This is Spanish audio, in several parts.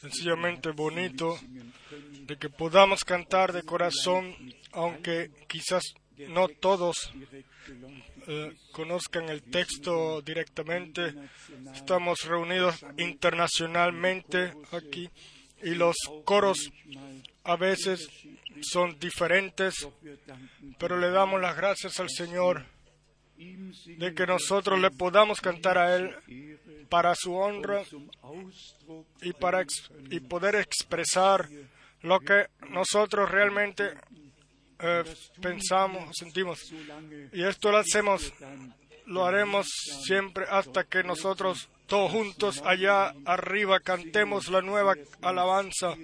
sencillamente bonito de que podamos cantar de corazón, aunque quizás no todos eh, conozcan el texto directamente. Estamos reunidos internacionalmente aquí y los coros a veces son diferentes, pero le damos las gracias al Señor de que nosotros le podamos cantar a Él para su honra y para y poder expresar lo que nosotros realmente eh, pensamos, sentimos. Y esto lo hacemos, lo haremos siempre hasta que nosotros todos juntos allá arriba cantemos la nueva alabanza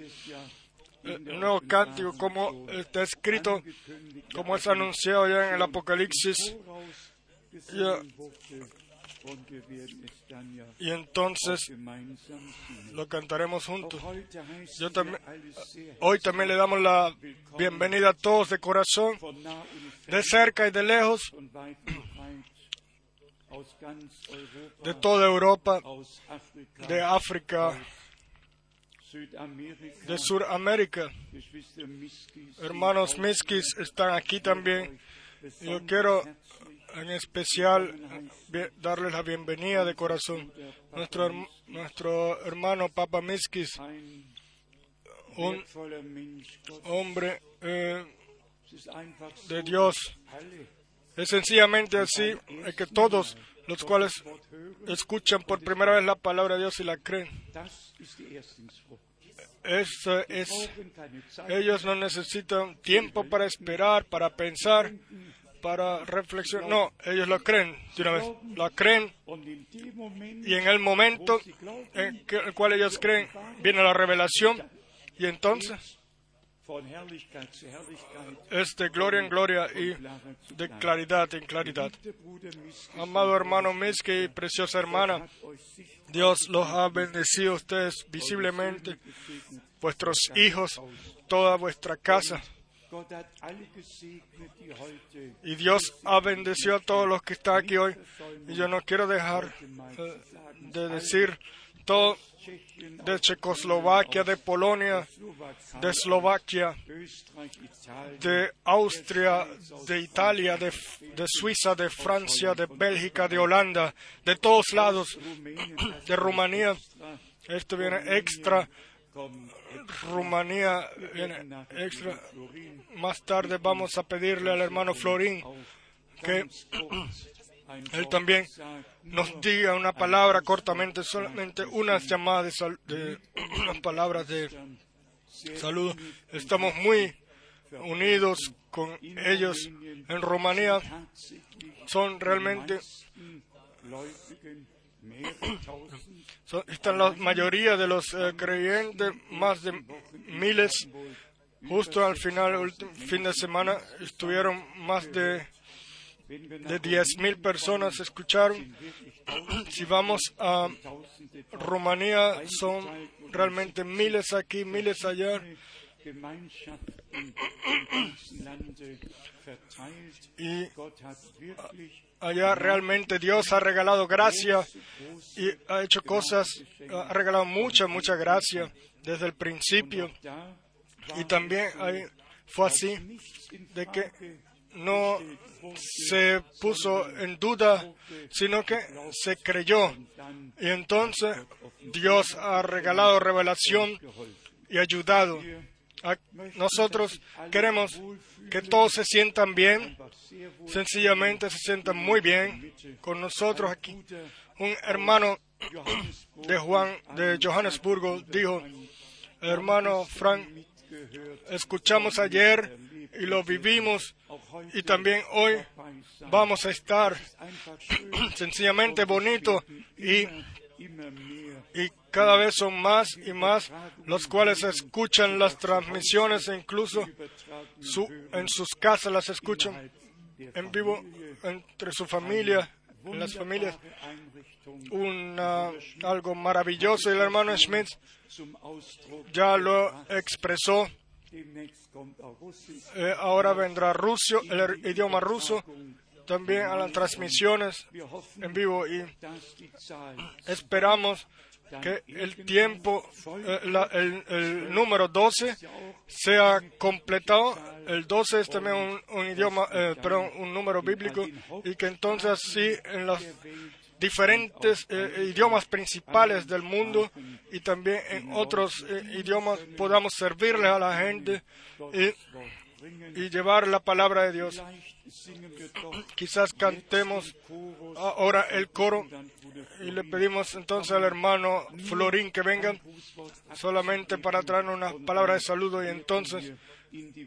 el nuevo cántico como está escrito, como es anunciado ya en el Apocalipsis. Y entonces lo cantaremos juntos. Hoy también le damos la bienvenida a todos de corazón, de cerca y de lejos, de toda Europa, de África, de Suramérica. Hermanos Miskis están aquí también. Yo quiero en especial darles la bienvenida de corazón. Nuestro, nuestro hermano Papa Miskis, un hombre eh, de Dios. Es sencillamente así que todos los cuales escuchan por primera vez la palabra de Dios y la creen. Eso es, ellos no necesitan tiempo para esperar, para pensar, para reflexionar. No, ellos lo creen de una vez. Lo creen y en el momento en el cual ellos creen viene la revelación y entonces es de gloria en gloria y de claridad en claridad. Amado hermano Miski y preciosa hermana, Dios los ha bendecido a ustedes visiblemente, vuestros hijos, toda vuestra casa. Y Dios ha bendecido a todos los que están aquí hoy. Y yo no quiero dejar eh, de decir todo de Checoslovaquia, de Polonia, de Eslovaquia, de Austria, de Italia, de, Suiza, de Francia, de Bélgica, de Holanda, de todos lados, de Rumanía. Esto viene extra. Rumanía viene extra. Más tarde vamos a pedirle al hermano Florín que él también nos diga una palabra cortamente, solamente unas llamadas de, unas palabras de saludo. Estamos muy unidos con ellos en Rumanía. Son realmente están la mayoría de los eh, creyentes, más de miles. Justo al final, fin de semana, estuvieron más de de 10.000 personas escucharon. Si vamos a Rumanía, son realmente miles aquí, miles allá. Y allá realmente Dios ha regalado gracia y ha hecho cosas, ha regalado mucha, mucha gracia desde el principio. Y también fue así, de que no se puso en duda, sino que se creyó. Y entonces Dios ha regalado revelación y ayudado. Nosotros queremos que todos se sientan bien, sencillamente se sientan muy bien con nosotros aquí. Un hermano de Juan de Johannesburgo dijo, hermano Frank, escuchamos ayer y lo vivimos y también hoy vamos a estar sencillamente bonito y, y cada vez son más y más los cuales escuchan las transmisiones e incluso su, en sus casas las escuchan en vivo entre su familia, en las familias. Una, algo maravilloso y el hermano Schmidt ya lo expresó eh, ahora vendrá ruso, el idioma ruso, también a las transmisiones en vivo y esperamos que el tiempo, eh, la- el, el número 12 sea completado. El 12 es también un, un idioma, eh, perdón, un número bíblico y que entonces así en los diferentes eh, idiomas principales del mundo y también en otros eh, idiomas podamos servirle a la gente y, y llevar la palabra de Dios. Quizás cantemos ahora el coro y le pedimos entonces al hermano Florín que venga solamente para traernos una palabra de saludo y entonces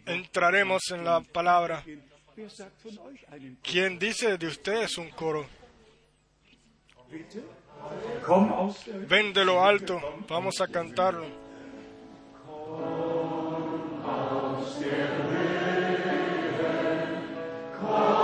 entraremos en la palabra. ¿Quién dice de ustedes un coro? Ven de lo alto, vamos a cantarlo. Los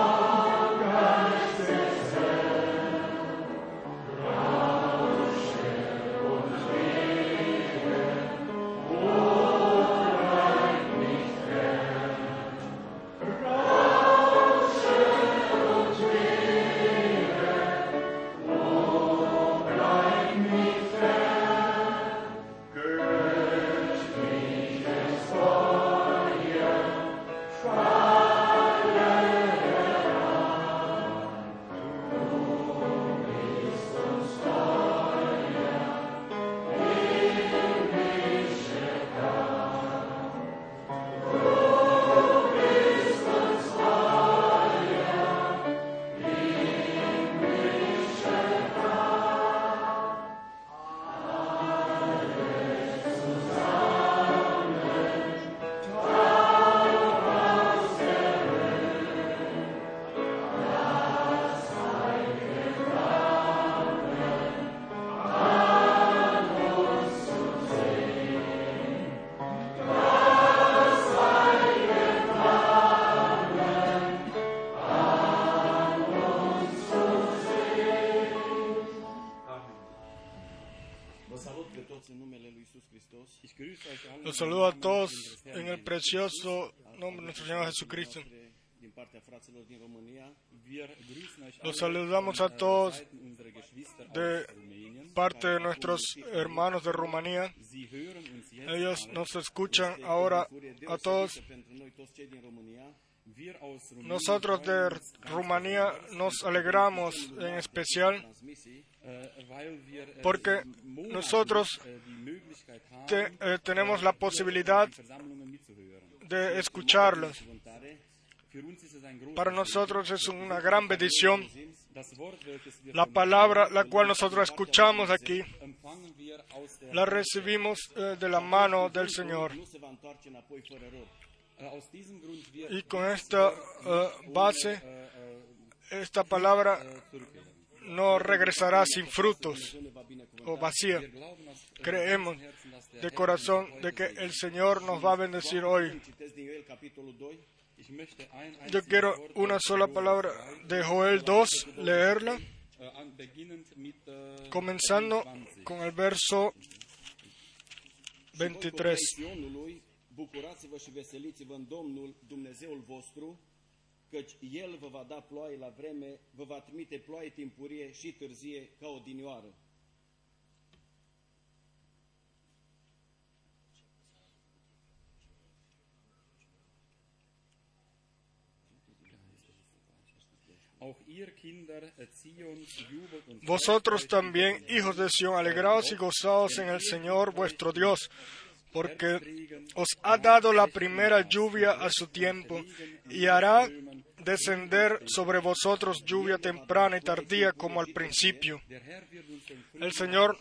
saludo a todos en el precioso nombre de nuestro Señor Jesucristo. Los saludamos a todos de parte de nuestros hermanos de Rumanía. Ellos nos escuchan ahora a todos. Nosotros de Rumanía nos alegramos en especial porque nosotros eh, tenemos la posibilidad de escucharlos. Para nosotros es una gran bendición la palabra la cual nosotros escuchamos aquí. La recibimos eh, de la mano del Señor. Y con esta eh, base, esta palabra no regresará sin frutos o vacía. Creemos de corazón de que el Señor nos va a bendecir hoy. Citesc din Ioel, capitolul 2. Ich möchte ein Yo quiero una sola palabra de Joel 2, leerla, comenzando con el verso 23. Sionului, bucurați-vă și veseliți-vă în Domnul, Dumnezeul vostru, căci El vă va da ploaie la vreme, vă va trimite ploaie timpurie și târzie ca o dinioară. Vosotros también, hijos de Sión, alegraos y gozaos en el Señor vuestro Dios, porque os ha dado la primera lluvia a su tiempo y hará descender sobre vosotros lluvia temprana y tardía como al principio. El Señor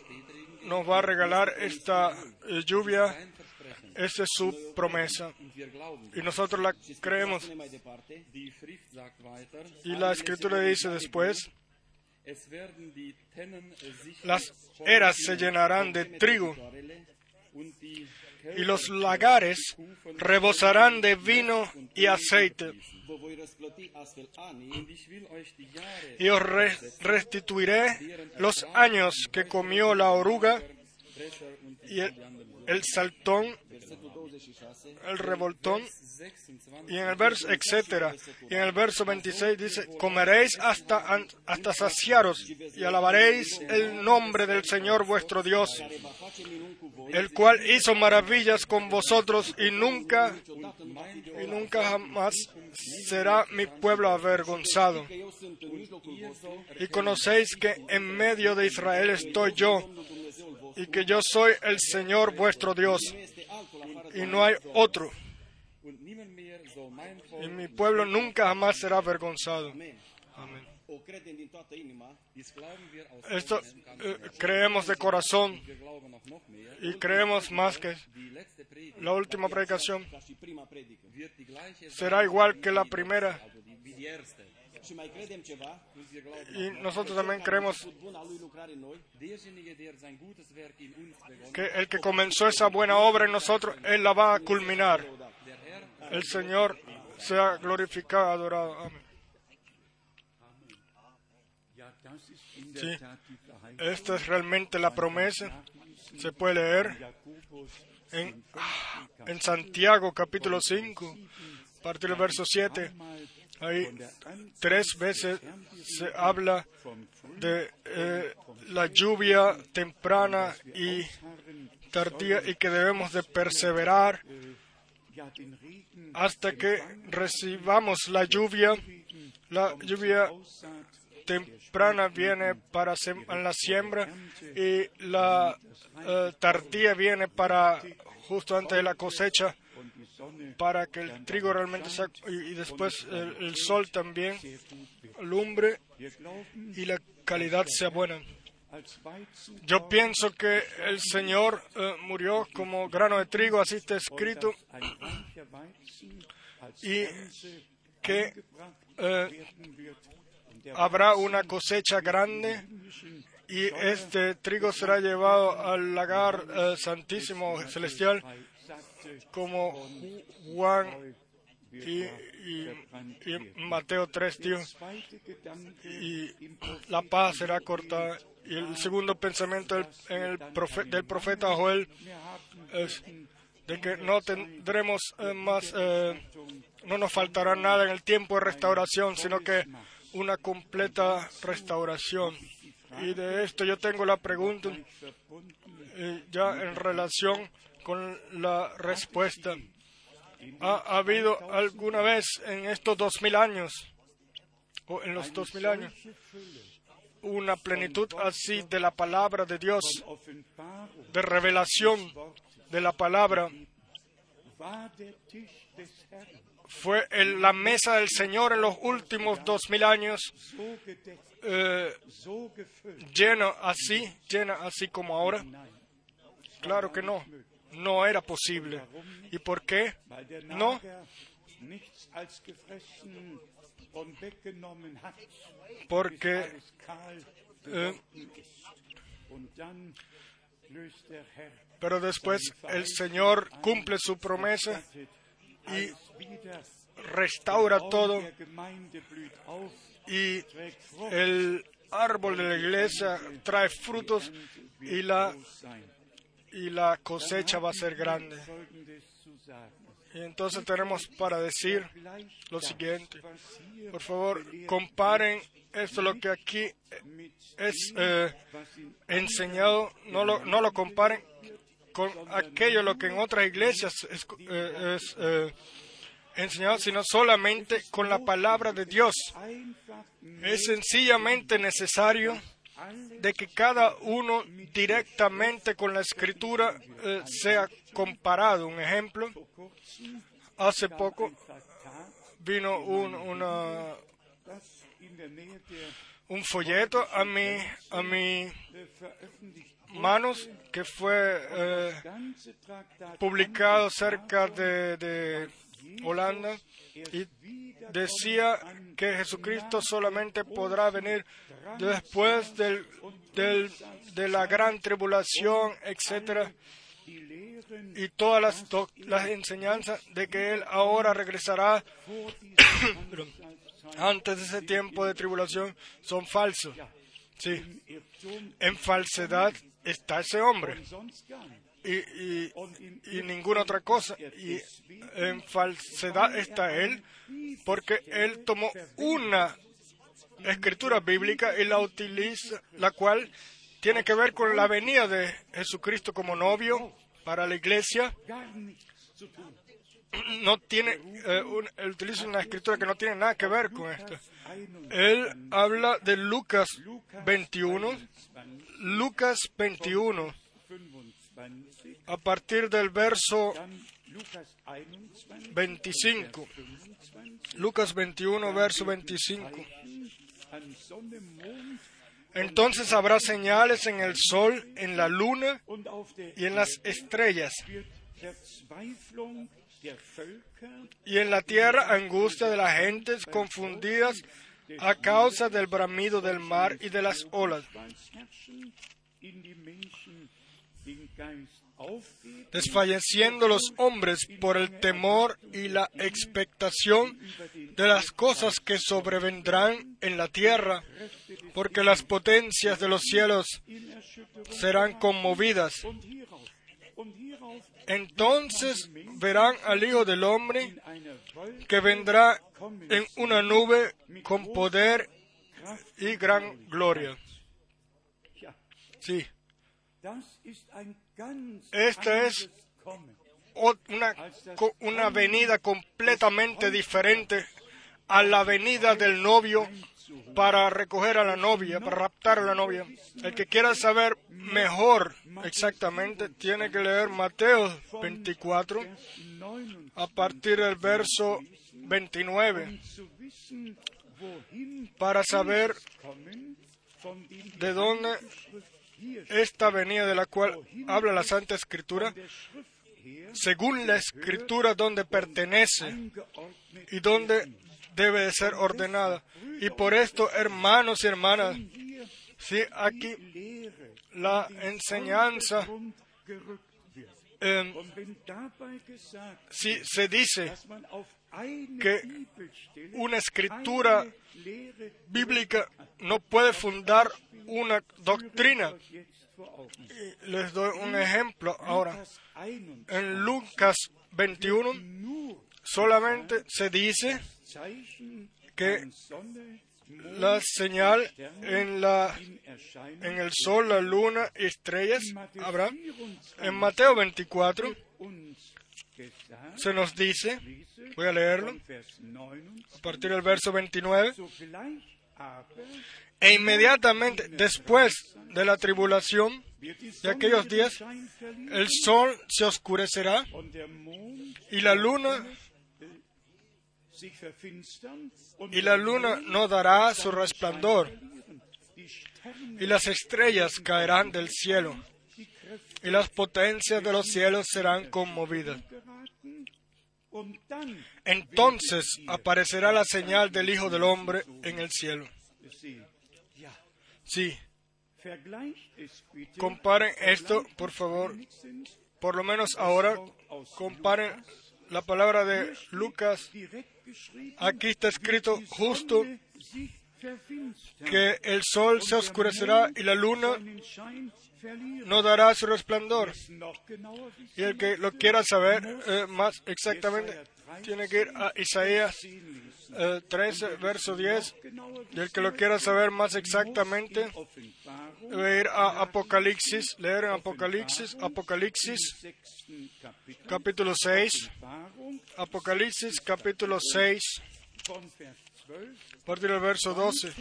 nos va a regalar esta eh, lluvia, esa es su promesa y nosotros la creemos. Y la escritura dice después, las eras se llenarán de trigo y los lagares rebosarán de vino y aceite. Y os re- restituiré los años que comió la oruga y el, saltón, el revoltón, y en el verso, etcétera. Y en el verso 26 dice, comeréis hasta, hasta saciaros y alabaréis el nombre del Señor vuestro Dios, el cual hizo maravillas con vosotros y nunca, y nunca jamás será mi pueblo avergonzado. Y conocéis que en medio de Israel estoy yo, y que yo soy el Señor vuestro Dios, y no hay otro. Y mi pueblo nunca jamás será avergonzado. Amén. Esto eh, creemos de corazón y creemos más que la última predicación será igual que la primera. Y nosotros también creemos que el que comenzó esa buena obra en nosotros, Él la va a culminar. El Señor sea glorificado, adorado. Amén. Sí. Esta es realmente la promesa. Se puede leer en, en Santiago capítulo 5, a partir del verso 7. Ahí tres veces se habla de eh, la lluvia temprana y tardía y que debemos de perseverar hasta que recibamos la lluvia. La lluvia temprana viene para la siembra y la eh, tardía viene para justo antes de la cosecha para que el trigo realmente sea y, después el, sol también lumbre y la calidad sea buena. Yo pienso que el Señor eh, murió como grano de trigo, así está escrito, y que eh, habrá una cosecha grande y este trigo será llevado al lagar eh, santísimo celestial como Ju- Juan y, Mateo 3, tío. zweite Gedanke Y la paz será cortada. Y el segundo pensamiento del, en el profe- del profeta Joel es de que no tendremos eh, más, eh, no nos faltará nada en el tiempo de restauración, sino que una completa restauración. Y de esto yo tengo la pregunta eh, ya en relación con la respuesta. ¿Ha, ha habido alguna vez en estos dos mil años, o en los dos mil años, una plenitud así de la palabra de Dios, de revelación de la palabra? Fue en la mesa del Señor en los últimos dos mil años eh, lleno así, llena así como ahora? Claro que no, no era posible. ¿Y por qué? No. Porque Herr Pero después el Señor cumple su promesa y restaura todo y el árbol de la iglesia trae frutos y la. Y la cosecha va a ser grande. Y entonces tenemos para decir lo siguiente. Por favor, comparen esto lo que aquí es eh, enseñado, no lo, no lo comparen con aquello lo que en otras iglesias es, eh, eh, enseñado, sino solamente con la palabra de Dios. Es sencillamente necesario de que cada uno directamente con la escritura eh, sea comparado. Un ejemplo, hace poco vino un, una- un folleto a mi, a mi manos que fue eh, publicado cerca de Holanda y decía que Jesucristo solamente podrá venir después del, de la gran tribulación, Lehren y todas las, las enseñanzas de que Él ahora regresará antes de ese tiempo de tribulación son falsos. Sí, en falsedad está ese hombre. Y, ninguna otra cosa. Y en falsedad está él, porque él tomó una escritura bíblica y la utiliza, la cual tiene que ver con la venida de Jesucristo como novio para la iglesia. No tiene, eh, él utiliza una escritura que no tiene nada que ver con esto. Él habla de Lucas 21, Lucas 21, a partir del verso 25. Lucas 21, verso 25. Entonces habrá señales en el sol, en la luna y en las estrellas. Y en la tierra angustia de las gentes confundidas a causa del bramido del mar y de las olas desfalleciendo los hombres por el temor y la expectación de las cosas que sobrevendrán en la tierra, porque las potencias de los cielos serán conmovidas. Entonces verán al Hijo del Hombre que vendrá en una nube con poder y gran gloria. Sí. Esta es una, una venida completamente diferente a la venida del novio para recoger a la novia, para raptar a la novia. El que quiera saber mejor exactamente tiene que leer Mateo 24 a partir del verso 29 para saber de dónde esta venida de la cual habla la Santa Escritura, según la Escritura donde pertenece y donde debe de ser ordenada. Y por esto, hermanos y hermanas, si aquí la enseñanza, em, si se dice que una escritura bíblica no puede fundar una doctrina. les doy un ejemplo ahora. En Lucas 21 solamente se dice que la señal en, la, en el sol, la luna estrellas habrá. En Mateo 24 se nos dice, voy a leerlo, a partir del verso 29, e inmediatamente después de la tribulación de aquellos días, el sol se oscurecerá y la luna y la luna no dará su resplandor y las estrellas caerán del cielo y las potencias de los cielos serán conmovidas. Entonces aparecerá la señal del Hijo del Hombre en el cielo. Sí. Comparen esto, por favor. Por lo menos ahora, comparen la palabra de Lucas. Aquí está escrito justo que el sol se oscurecerá y la luna no dará su resplandor. Y el que lo quiera saber eh, más exactamente tiene que ir a Isaías 13, eh, verso 10. Y el que lo quiera saber más exactamente debe ir a Apocalipsis, leer en Apocalipsis, Apocalipsis capítulo 6. Apocalipsis capítulo 6. A partir del verso 12.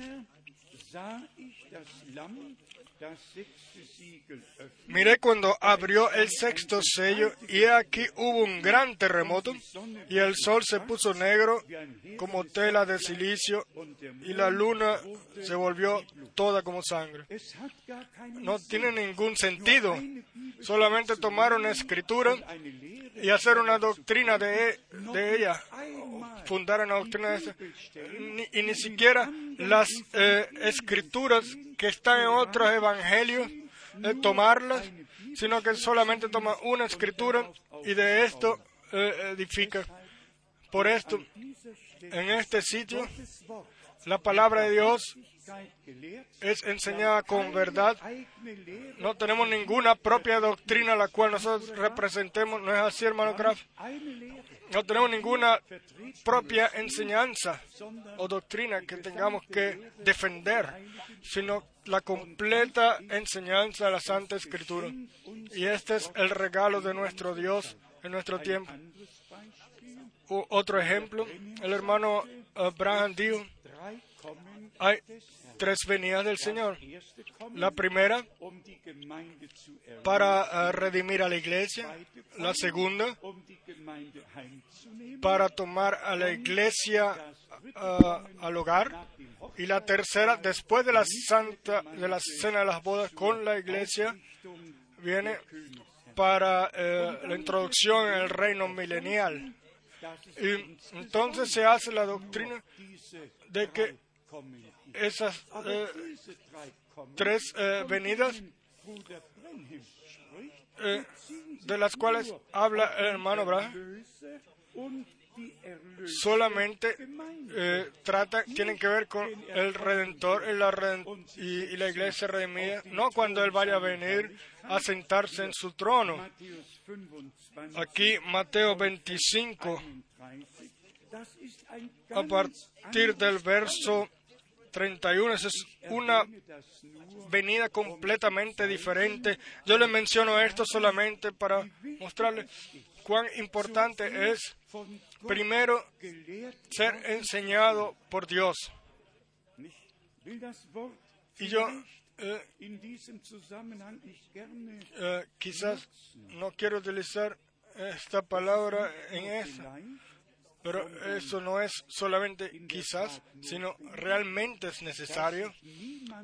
Miré cuando abrió el sexto sello y aquí hubo un gran terremoto y el sol se puso negro como tela de silicio y la luna se volvió toda como sangre. No tiene ningún sentido. Solamente tomar una escritura y hacer una doctrina de, de ella, fundar una doctrina esa. y ni siquiera las eh, escrituras que están en otros evangelios eh, tomarlas, sino que solamente toma una escritura y de esto eh, edifica. Por esto, en este sitio, La palabra de Dios es enseñada con verdad. No tenemos ninguna propia doctrina la cual nosotros representemos. ¿No es así, hermano Graf? No tenemos ninguna propia enseñanza o doctrina que tengamos que defender, sino la completa enseñanza de la Santa Escritura. Y este es el regalo de nuestro Dios en nuestro tiempo. otro ejemplo, el hermano Abraham dijo, hay tres venidas del Señor. La primera, para uh, redimir a la iglesia. La segunda, para tomar a la iglesia uh, al hogar. Y la tercera, después de la santa, de la cena de las bodas con la iglesia, viene para uh, la introducción en el reino milenial. Y entonces se hace la doctrina de que esas eh, tres eh, venidas eh, de las cuales habla el hermano Abraham solamente trata, tienen que ver con el Redentor y la, y, la iglesia redimida, no cuando Él vaya a venir a sentarse en su trono. Aquí Mateo 25, a partir del verso 31. es una venida completamente diferente. Yo le menciono esto solamente para mostrarle cuán importante es, primero, ser enseñado por Dios. Y yo eh, eh, quizás no quiero utilizar esta palabra en esa, pero eso no es solamente quizás, sino realmente es necesario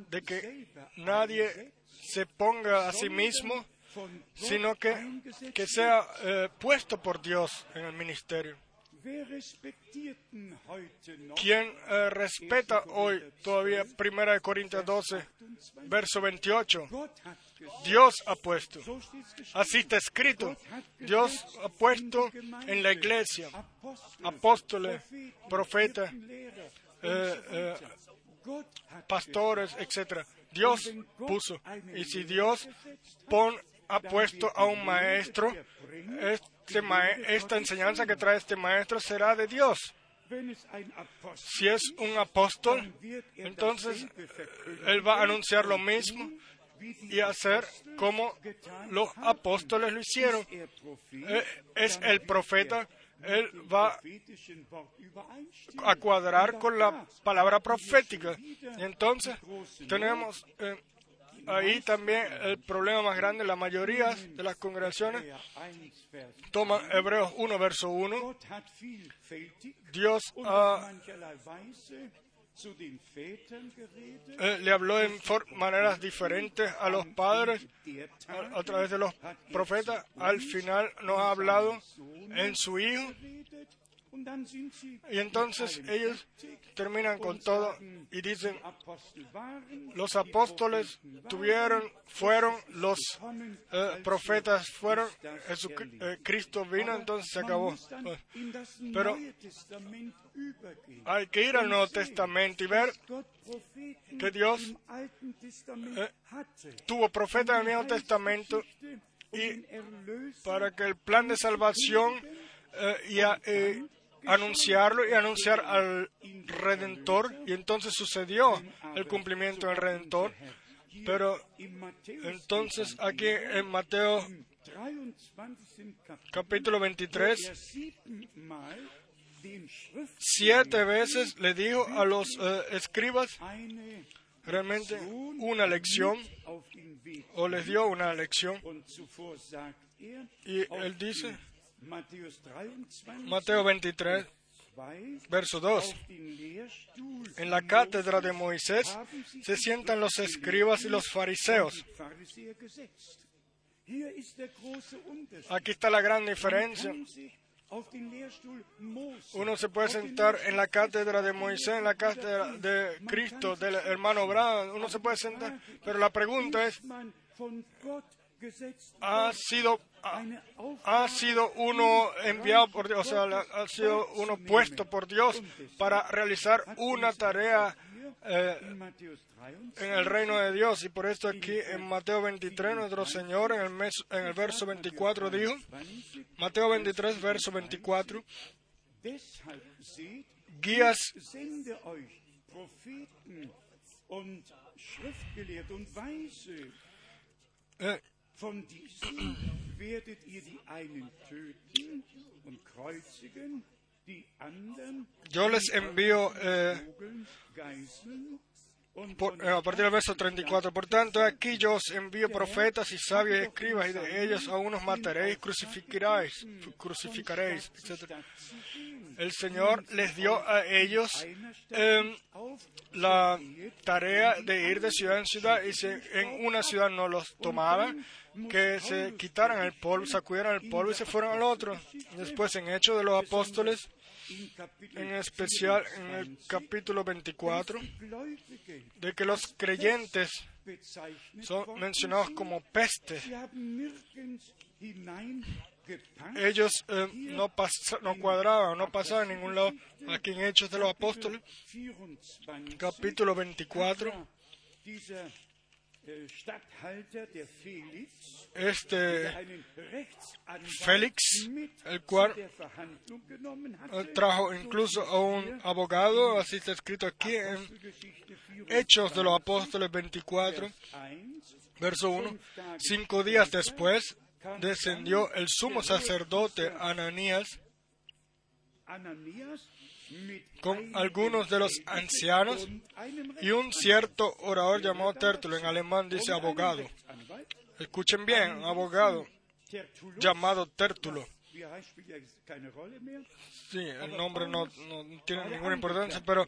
de que nadie se ponga a sí mismo, sino que, que sea eh, puesto por Dios en el ministerio. ¿Quién eh, respeta hoy todavía 1 Corintios 12, verso 28? Dios ha puesto. Así está escrito. Dios ha puesto en la iglesia apóstoles, profetas, eh, eh, pastores, etc. Dios puso. Y si Dios pon, ha puesto a un maestro, este esta enseñanza que trae este maestro será de Dios. Si es un apóstol, entonces él va a anunciar lo mismo y hacer como los apóstoles lo hicieron. Eh, es el profeta, él va a cuadrar con la palabra profética. Y entonces tenemos eh, ahí también el problema más grande, la mayoría de las congregaciones toman Hebreos 1, verso 1. Dios ha eh, le habló en maneras diferentes a los padres a, a, través de los profetas. Al final nos ha hablado en su Hijo y entonces ellos terminan con todo y dicen, los apóstoles tuvieron, fueron, los eh, profetas fueron, eh, Cristo vino, entonces se acabó. Pero hay que ir al Nuevo Testamento y ver que Dios eh, tuvo profetas en el Nuevo Testamento y para que el plan de salvación y, anunciarlo y anunciar al Redentor, y entonces sucedió el cumplimiento del Redentor. Pero entonces aquí en Mateo capítulo 23, siete veces le dijo a los eh, escribas realmente una lección, o les dio una lección. Y él dice, Mateo 23, verso 2. En la cátedra de Moisés se sientan los escribas y los fariseos. Aquí está la gran diferencia. Uno se puede sentar en la cátedra de Moisés, en la cátedra de Cristo, del hermano Abraham. Uno se puede sentar, pero la pregunta es, ha sido ha, sido uno enviado por Dios, o sea, ha sido uno puesto por Dios para realizar una tarea eh, en el reino de Dios. Y por esto aquí en Mateo 23, nuestro Señor en el, mes, en el verso 24 dijo, Mateo 23, verso 24, guías eh, Yo les envío eh, por, eh, a partir del verso 34. Por tanto, aquí yo os envío profetas y sabios y escribas, y de ellos a unos mataréis, crucificaréis, crucificaréis, etc. El Señor les dio a ellos eh, la tarea de ir de ciudad en ciudad, y si en una ciudad no los tomaban, que se quitaran el polvo, sacudieran el polvo y se fueran al otro. Después, en Hechos de los Apóstoles, en especial en el capítulo 24, de que los creyentes son mencionados como peste. Ellos eh, no, cuadraban, no pasaban en ningún lado. Aquí en Hechos de los Apóstoles, capítulo 24, este Félix, el cual trajo incluso a un abogado, así está escrito aquí en Hechos de los Apóstoles 24, verso 1, cinco días después descendió el sumo sacerdote Ananías con algunos de los ancianos y un cierto orador llamado Tertulo, en alemán dice abogado. Escuchen bien, abogado llamado Tertulo. Sí, el nombre no, no tiene ninguna importancia, pero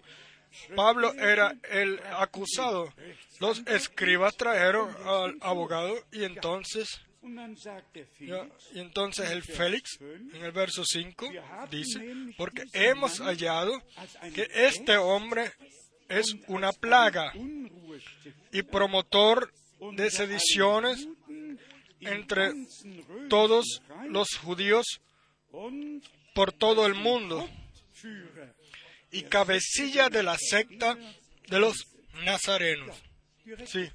Pablo era el acusado. Los escribas trajeron al abogado y entonces y entonces el Félix, en el verso 5, dice, porque hemos hallado que este hombre es una plaga y promotor de sediciones entre todos los judíos por todo el mundo y cabecilla de la secta de los nazarenos. Sí.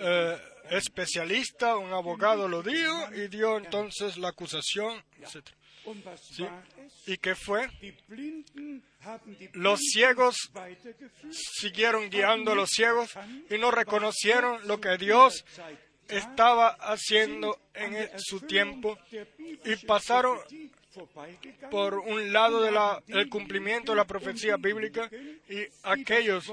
Eh, especialista, un abogado lo dijo y dio entonces la acusación, etc. ¿Y qué fue? Los ciegos siguieron guiando a los ciegos y no reconocieron lo que Dios estaba haciendo en su tiempo y pasaron por un lado del cumplimiento de la profecía bíblica y aquellos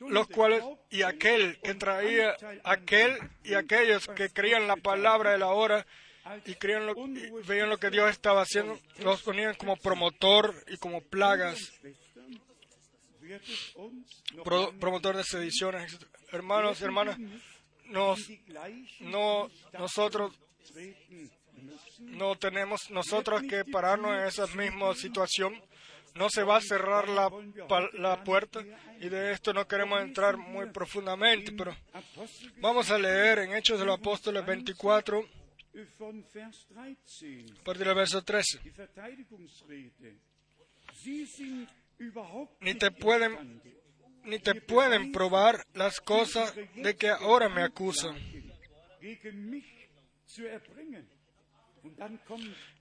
los cuales y aquel que traía aquel y aquellos que creían la palabra de la hora y, creían lo, veían lo que Dios estaba haciendo, los ponían como promotor y como plagas, promotor de sediciones. Hermanos y hermanas, nos, no, nosotros no tenemos nosotros que pararnos en esa misma situación. No se va a cerrar la, la puerta y de esto no queremos entrar muy profundamente, pero vamos a leer en Hechos de los Apóstoles 24, a partir del verso 13. Ni te pueden ni te pueden probar las cosas de que ahora me acusan.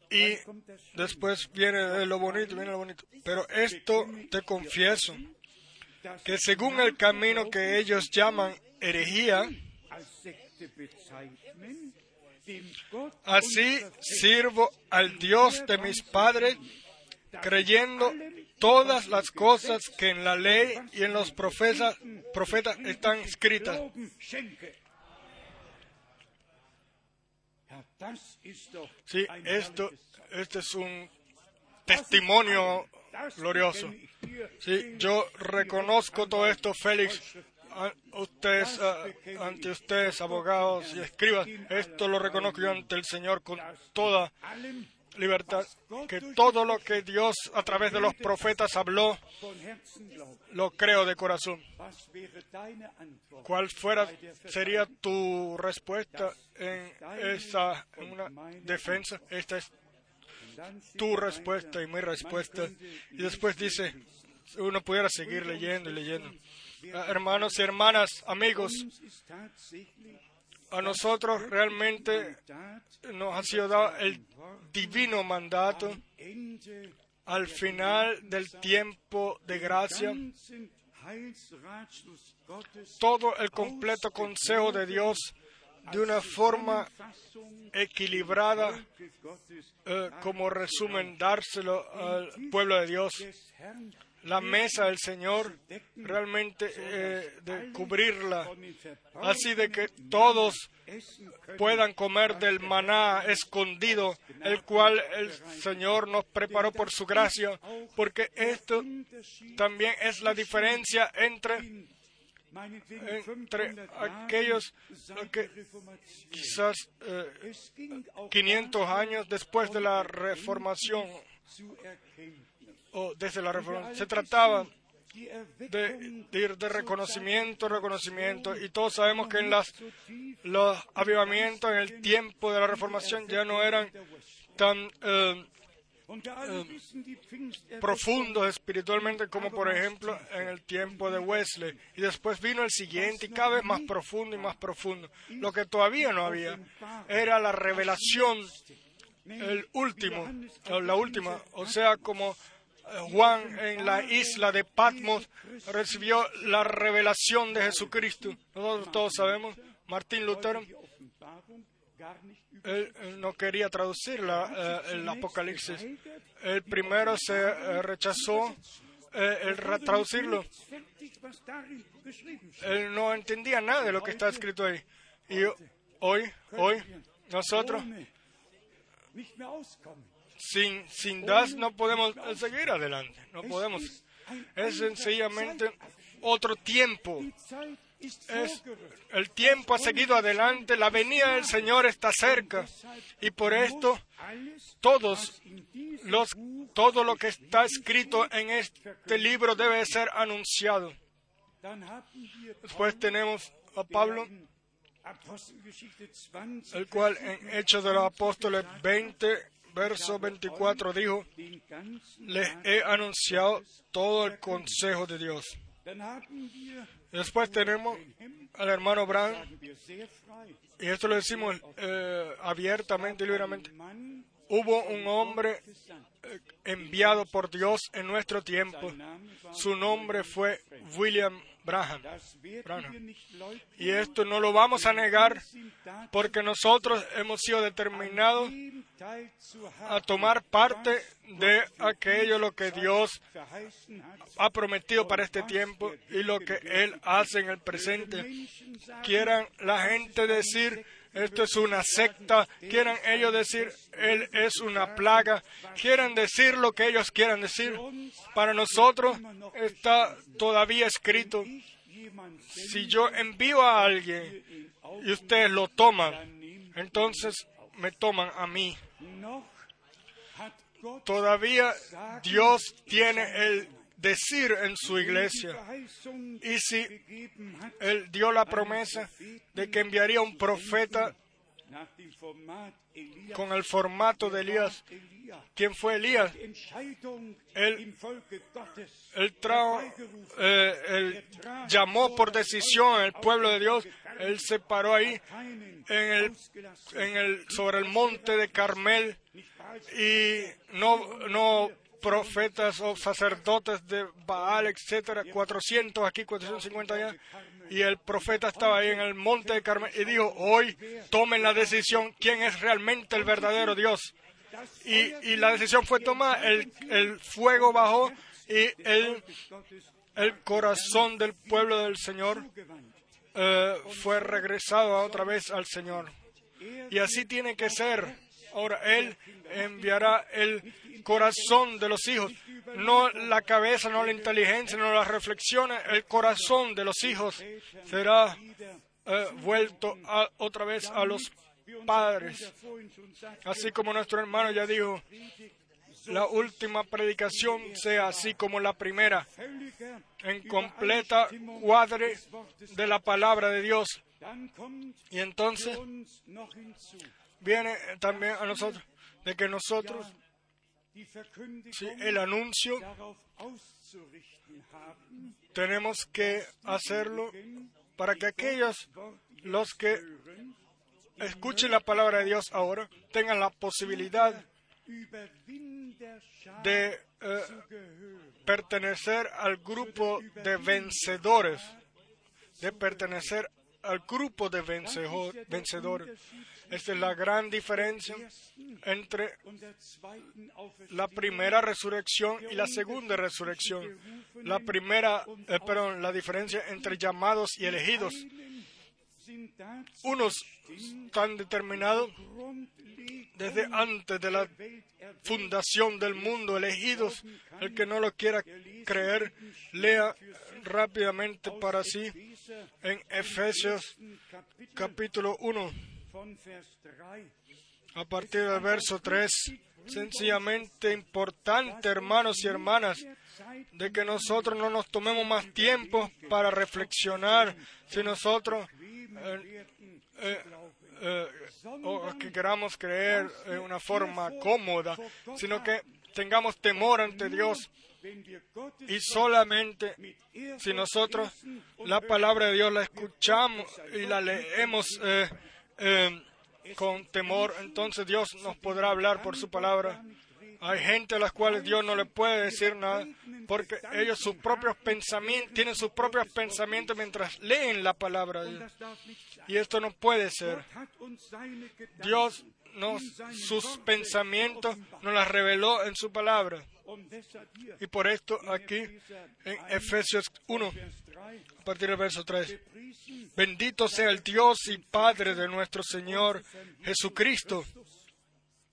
Y después viene lo bonito, viene lo bonito. Pero esto te confieso, que según el camino que ellos llaman herejía, así sirvo al Dios de mis padres, creyendo todas las cosas que en la ley y en los profetas, profetas están escritas. Sí, esto, este es un testimonio glorioso. Sí, yo reconozco todo esto, Félix, ustedes, ante ustedes, abogados y escribas, esto lo reconozco yo ante el Señor con toda libertad, que todo lo que Dios a través de los profetas habló, lo creo de corazón. ¿Cuál fuera sería tu respuesta en esa defensa? Esta es tu respuesta y mi respuesta. Y después dice, uno pudiera seguir leyendo y leyendo. Ah, hermanos y hermanas, amigos, a nosotros realmente nos ha sido dado el divino mandato al final del tiempo de gracia. Todo el completo consejo de Dios de una forma equilibrada, eh, como resumen, dárselo al pueblo de Dios la mesa del Señor, realmente eh, de cubrirla, así de que todos puedan comer del maná escondido, el cual el Señor nos preparó por su gracia, porque esto también es la diferencia entre entre aquellos que quizás 500 eh, años después de la reformación o desde la reforma. Se trataba de, ir de reconocimiento, reconocimiento, y todos sabemos que en las, los avivamientos en el tiempo de la reformación ya no eran tan eh, eh, profundos espiritualmente como por ejemplo en el tiempo de Wesley. Y después vino el siguiente y cada vez más profundo y más profundo. Lo que todavía no había era la revelación, el último, la última, o sea, como Juan en la isla de Patmos recibió la revelación de Jesucristo. Nosotros todos sabemos, Martín Lutero, no quería traducir la, eh, el Apocalipsis. El primero se eh, rechazó eh, el traducirlo. Él no entendía nada de lo que está escrito ahí. Y hoy, hoy, nosotros sin, sin das no podemos seguir adelante, no podemos. Es sencillamente otro tiempo. Es, el tiempo ha seguido adelante, la venida del Señor está cerca y por esto todos los, todo lo que está escrito en este libro debe ser anunciado. Después tenemos a Pablo, el cual en Hechos de los Apóstoles 20 verso 24 dijo, les he anunciado todo el consejo de Dios. Después tenemos al hermano Brown, y esto lo decimos eh, abiertamente y libremente. Hubo un hombre eh, enviado por Dios en nuestro tiempo. Su nombre fue William Branham. Y esto no lo vamos a negar porque nosotros hemos sido determinados a tomar parte de aquello lo que Dios ha prometido para este tiempo y lo que Él hace en el presente. Quieran la gente decir, esto es una secta, quieran ellos decir, Él es una plaga, quieran decir lo que ellos quieran decir. Para nosotros está todavía escrito, si yo envío a alguien y ustedes lo toman, entonces me toman a mí. Todavía Dios tiene el decir en su iglesia. Y si Él dio la promesa de que enviaría un profeta con el formato de Elías, ¿quién fue Elías? Él, eh, llamó por decisión al pueblo de Dios. Él se paró ahí en el, en el, sobre el monte de Carmel y no, no profetas o sacerdotes de Baal, etcétera, 400 aquí, 450 allá, y el profeta estaba ahí en el monte de Carmel y dijo, hoy tomen la decisión quién es realmente el verdadero Dios. Y, la decisión fue tomada, el, fuego bajó y el, el corazón del pueblo del Señor eh, fue regresado otra vez al Señor. Y así tiene que ser. Ahora Él enviará el corazón de los hijos, no la cabeza, no la inteligencia, no las reflexiones, el corazón de los hijos será eh, vuelto otra vez a los padres. Así como nuestro hermano ya dijo, la última predicación sea así como la primera, en completa cuadre de la palabra de Dios. Y entonces viene también a nosotros de que nosotros sí, el anuncio tenemos que hacerlo para que aquellos los que escuchen la palabra de Dios ahora tengan la posibilidad de eh, pertenecer al grupo de vencedores, de pertenecer al grupo de vencedores. Esta es la gran diferencia entre la primera resurrección y la segunda resurrección. La primera, eh, perdón, la diferencia entre llamados y elegidos. Unos están determinados desde antes de la fundación del mundo, elegidos. El que no lo quiera creer, lea rápidamente para sí en Efesios capítulo 1, a partir del verso 3. Sencillamente importante, hermanos y hermanas, de que nosotros no nos tomemos más tiempo para reflexionar si nosotros eh, eh, eh, o que queramos creer en una forma cómoda, sino que tengamos temor ante Dios. Y solamente si nosotros la palabra de Dios la escuchamos y la leemos eh, eh, con temor, entonces Dios nos podrá hablar por su palabra hay gente a las cuales Dios no le puede decir nada porque ellos sus propios pensamientos tienen sus propios pensamientos mientras leen la palabra de Dios. Y esto no puede ser. Dios nos, sus pensamientos nos las reveló en su palabra. Y por esto aquí en Efesios 1, a partir del verso 3, bendito sea el Dios y Padre de nuestro Señor Jesucristo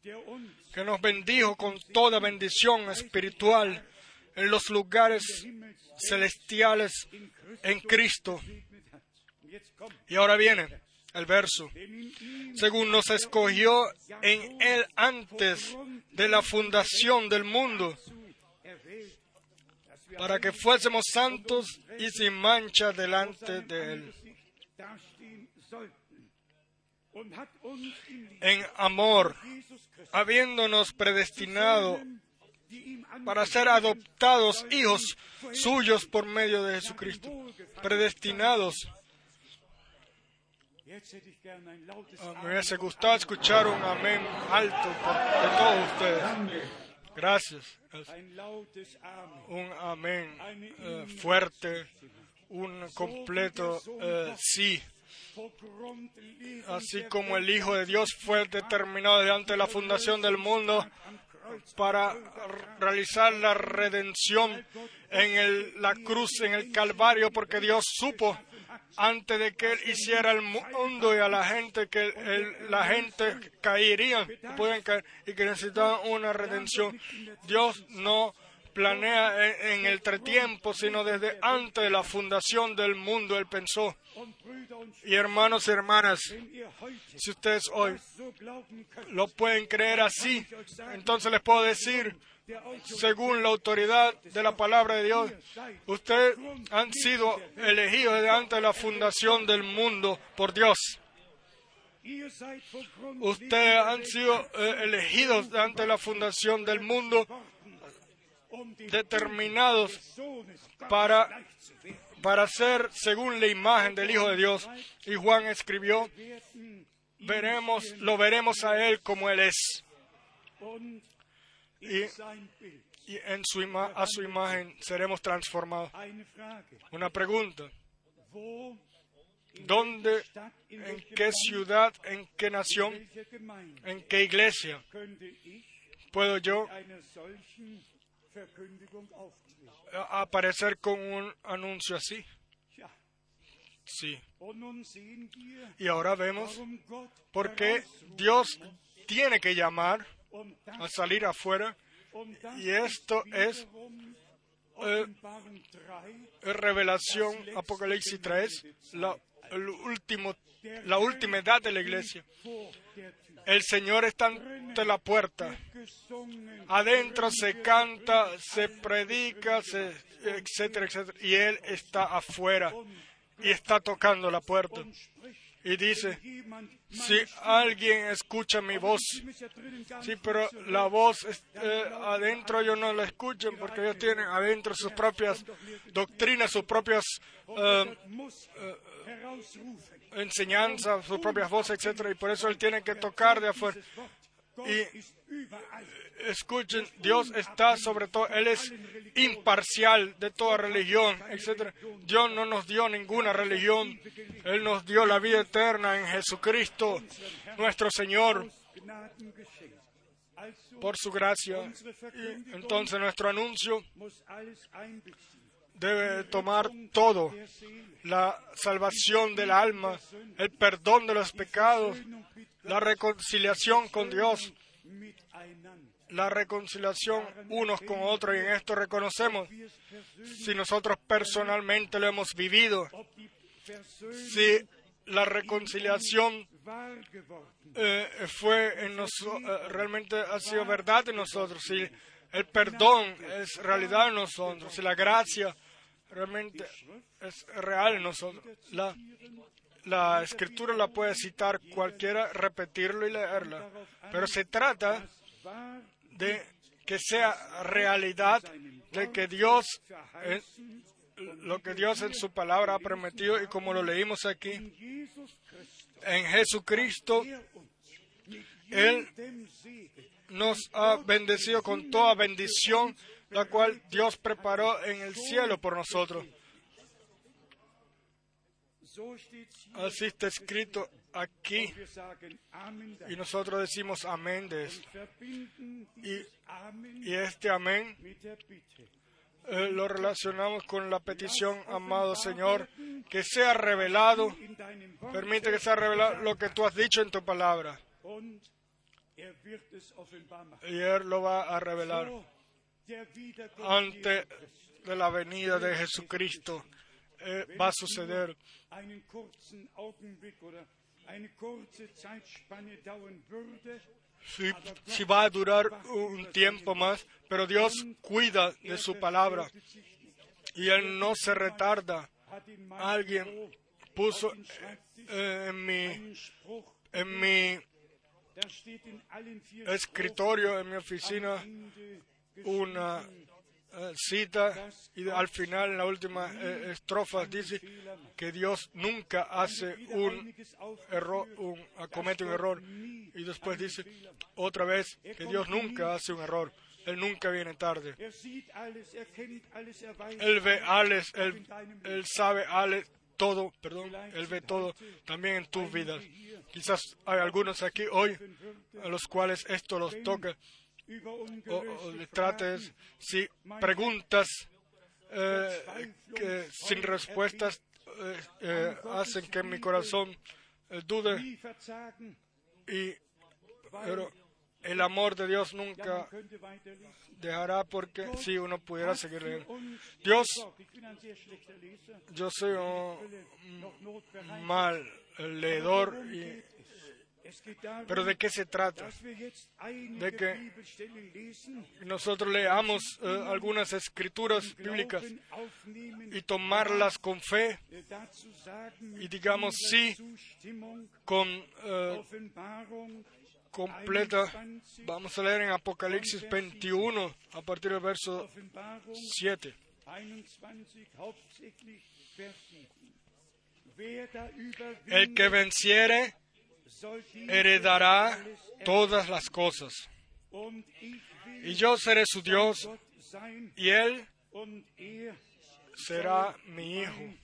que nos bendijo con toda bendición espiritual en los lugares celestiales en Cristo. Y ahora viene el verso. Según nos escogió en Él antes de la fundación del mundo, para que fuésemos santos y sin mancha delante de Él. En amor, habiéndonos predestinado para ser adoptados hijos suyos por medio de Jesucristo. Predestinados. Ah, me hubiese gustado escuchar un amén alto de todos ustedes. Gracias. Un amén eh, fuerte, un completo eh, sí así como el Hijo de Dios fue determinado delante de la fundación del mundo para realizar la redención en la cruz, en el Calvario, porque Dios supo antes de que Él hiciera el mundo y a la gente que la gente caería, pueden caer y que necesitaban una redención. Dios no planea en, el entretiempo, sino desde antes de la fundación del mundo Él pensó. Y hermanos y hermanas, si ustedes hoy lo pueden creer así, entonces les puedo decir, según la autoridad de la palabra de Dios, ustedes han sido elegidos desde de la fundación del mundo por Dios. Ustedes han sido eh, elegidos antes de la fundación del mundo determinados para, para ser según la imagen del Hijo de Dios. Y Juan escribió, veremos, lo veremos a Él como Él es. Y, en su a su imagen seremos transformados. Una pregunta. ¿Dónde, en qué ciudad, en qué nación, en qué iglesia puedo yo aparecer con un anuncio así. Sí. Y ahora vemos por qué Dios tiene que llamar a salir afuera. Y esto es eh, Revelación Apocalipsis 3, la el último, la última edad de la iglesia. El Señor está ante la puerta. Adentro se canta, se predica, se, etcétera, etcétera. Y Él está afuera y está tocando la puerta. Y dice, si alguien escucha mi voz, sí, pero la voz eh, adentro ellos no la escuchan porque ellos tienen adentro sus propias doctrinas, sus propias eh, eh, enseñanzas, sus propias voces, etcétera, y por eso él tiene que tocar de afuera. Y escuchen, Dios está sobre todo, Él es imparcial de toda religión, etc. Dios no nos dio ninguna religión, Él nos dio la vida eterna en Jesucristo, nuestro Señor, por su gracia. Entonces nuestro anuncio debe tomar todo, la salvación del alma, el perdón de los pecados, la reconciliación con Dios, la reconciliación unos con otros y en esto reconocemos si nosotros personalmente lo hemos vivido, si la reconciliación eh, fue en eh, realmente ha sido verdad en nosotros, si el perdón es realidad en nosotros, si la gracia realmente es real nosotros. La, la escritura la puede citar cualquiera, repetirlo y leerla, pero se trata de que sea realidad de que Dios, lo que Dios en su palabra ha prometido y como lo leímos aquí, en Jesucristo, Él nos ha bendecido con toda bendición, la cual Dios preparó en el cielo por nosotros. Así está escrito aquí y nosotros decimos amén de esto. Y, este amén eh, lo relacionamos con la petición, amado Señor, que sea revelado, permite que sea revelado lo que tú has dicho en tu palabra. Y Él lo va a revelar ante de la venida de Jesucristo. Eh, va a suceder si, va a durar un tiempo más, pero Dios cuida de su palabra y Él no se retarda. Alguien puso eh, en mi, en mi escritorio, en mi oficina, una eh, cita y al final, en la última eh, estrofa, dice que Dios nunca hace un error, un, comete un error. Y después dice otra vez que Dios nunca hace un error. Él nunca viene tarde. Él ve Alex, él, él sabe Alex, todo, perdón, Él ve todo también en tus vidas. Quizás hay algunos aquí hoy a los cuales esto los toca o, le trates, si preguntas eh, sin respuestas eh, eh, hacen que mi corazón dude, y, pero el amor de Dios nunca dejará porque si uno pudiera seguir leyendo. Dios, yo soy un mal leedor y pero ¿de qué se trata? De que nosotros leamos eh, algunas escrituras bíblicas y tomarlas con fe y digamos sí con eh, completa. Vamos a leer en Apocalipsis 21 a partir del verso 7. El que venciere heredará todas las cosas. Y yo seré su Dios y él será mi hijo.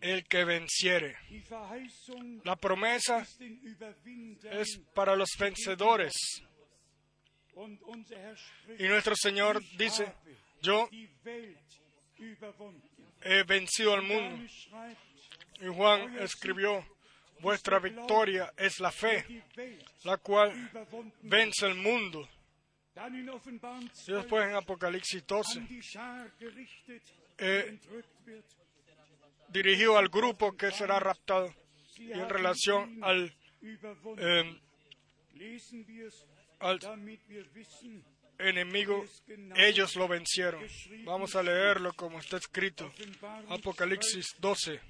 El que venciere. La promesa es para los vencedores. Y nuestro Señor dice, yo he vencido al mundo. Y Juan escribió, vuestra victoria es la fe, la cual vence el mundo. Y después en Apocalipsis 12, eh, al grupo que será raptado y en relación al, eh, al enemigo, ellos lo vencieron. Vamos a leerlo como está escrito. Apocalipsis 12.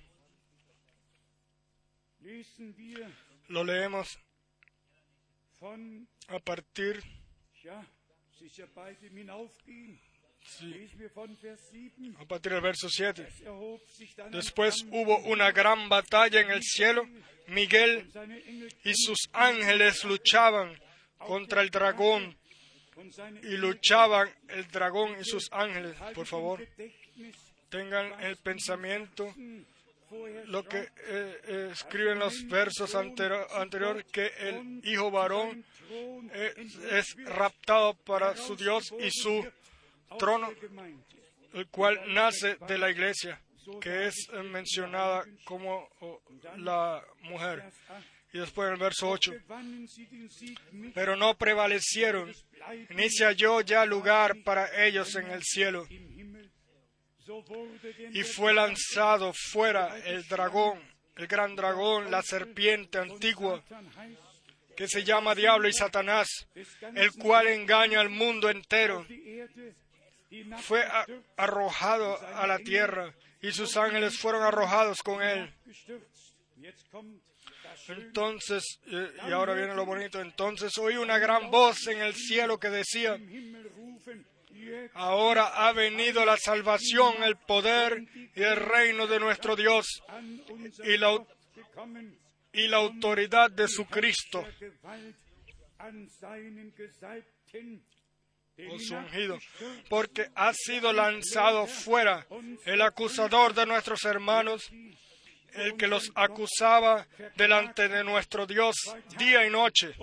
Lo leemos a partir. A partir del verso 7. Después hubo una gran batalla en el cielo. Miguel y sus ángeles luchaban contra el dragón. Y luchaban el dragón y sus ángeles. Por favor, tengan el pensamiento lo que eh, eh, escriben los versos anteriores, que el hijo varón eh, es raptado para su Dios y su trono, el cual nace de la iglesia, que es mencionada como oh, la mujer. Y después en el verso 8, pero no prevalecieron, ni se halló ya lugar para ellos en el cielo. Y fue lanzado fuera el dragón, el gran dragón, la serpiente antigua, que se llama Diablo y Satanás, el cual engaña al mundo entero fue arrojado a la tierra y sus ángeles fueron arrojados con él. Entonces, eh, y ahora viene lo bonito, entonces oí una gran voz en el cielo que decía, ahora ha venido la salvación, el poder y el reino de nuestro Dios y la, y la autoridad de su Cristo. Ungido, porque ha sido lanzado fuera el acusador de nuestros hermanos, el que los acusaba delante de nuestro Dios día y noche.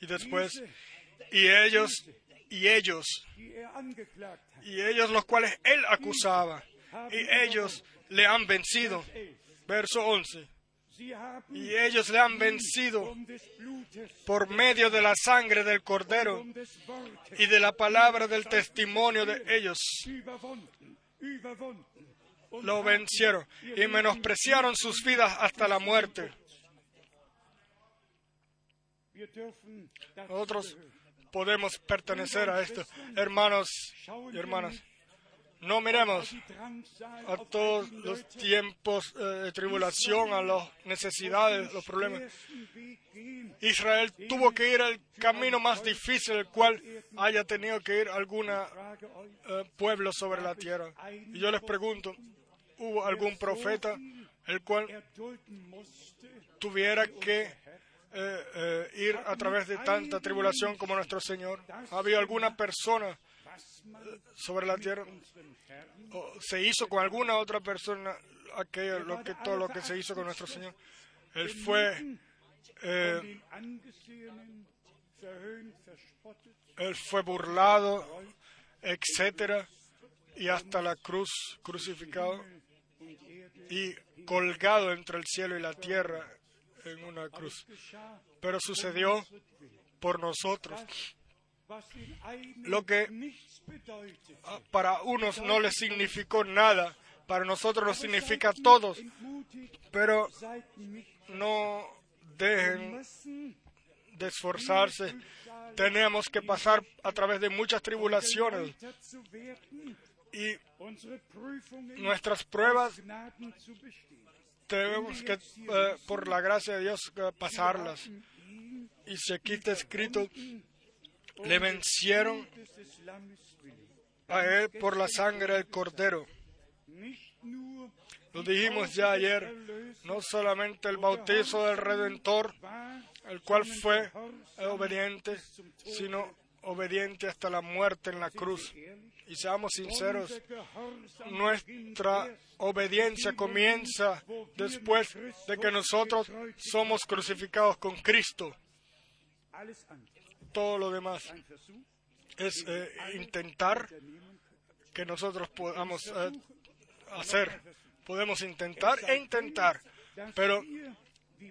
Y después, y ellos, y ellos, y ellos los cuales él acusaba, y ellos le han vencido. Verso 11 y ellos le han vencido por medio de la sangre del cordero y de la palabra del testimonio de ellos. Lo vencieron y menospreciaron sus vidas hasta la muerte. Nosotros podemos pertenecer a esto, hermanos y hermanas. No miremos a todos los tiempos eh, de tribulación, a las necesidades, los problemas. Israel tuvo que ir al camino más difícil, el cual haya tenido que ir algún eh, pueblo sobre la tierra. Y yo les pregunto, ¿hubo algún profeta el cual tuviera que eh, ir a través de tanta tribulación como nuestro Señor? ¿Había alguna persona sobre la tierra o se hizo con alguna otra persona aquello lo que todo lo que se hizo con nuestro Señor. Él fue eh, él fue burlado etcétera y hasta la cruz crucificado y colgado entre el cielo y la tierra en una cruz. Pero sucedió por nosotros lo que ah, para unos no les significó nada, para nosotros nos significa todo. Pero no dejen de esforzarse. Tenemos que pasar a través de muchas tribulaciones y nuestras pruebas tenemos que, eh, por la gracia de Dios, eh, pasarlas. Y si aquí escrito le vencieron a él por la sangre del cordero. Lo dijimos ya ayer, no solamente el bautizo del Redentor, el cual fue obediente, sino obediente hasta la muerte en la cruz. Y seamos sinceros, nuestra obediencia comienza después de que nosotros somos crucificados con Cristo todo lo demás es eh, intentar que nosotros podamos eh, hacer. Podemos intentar e intentar, pero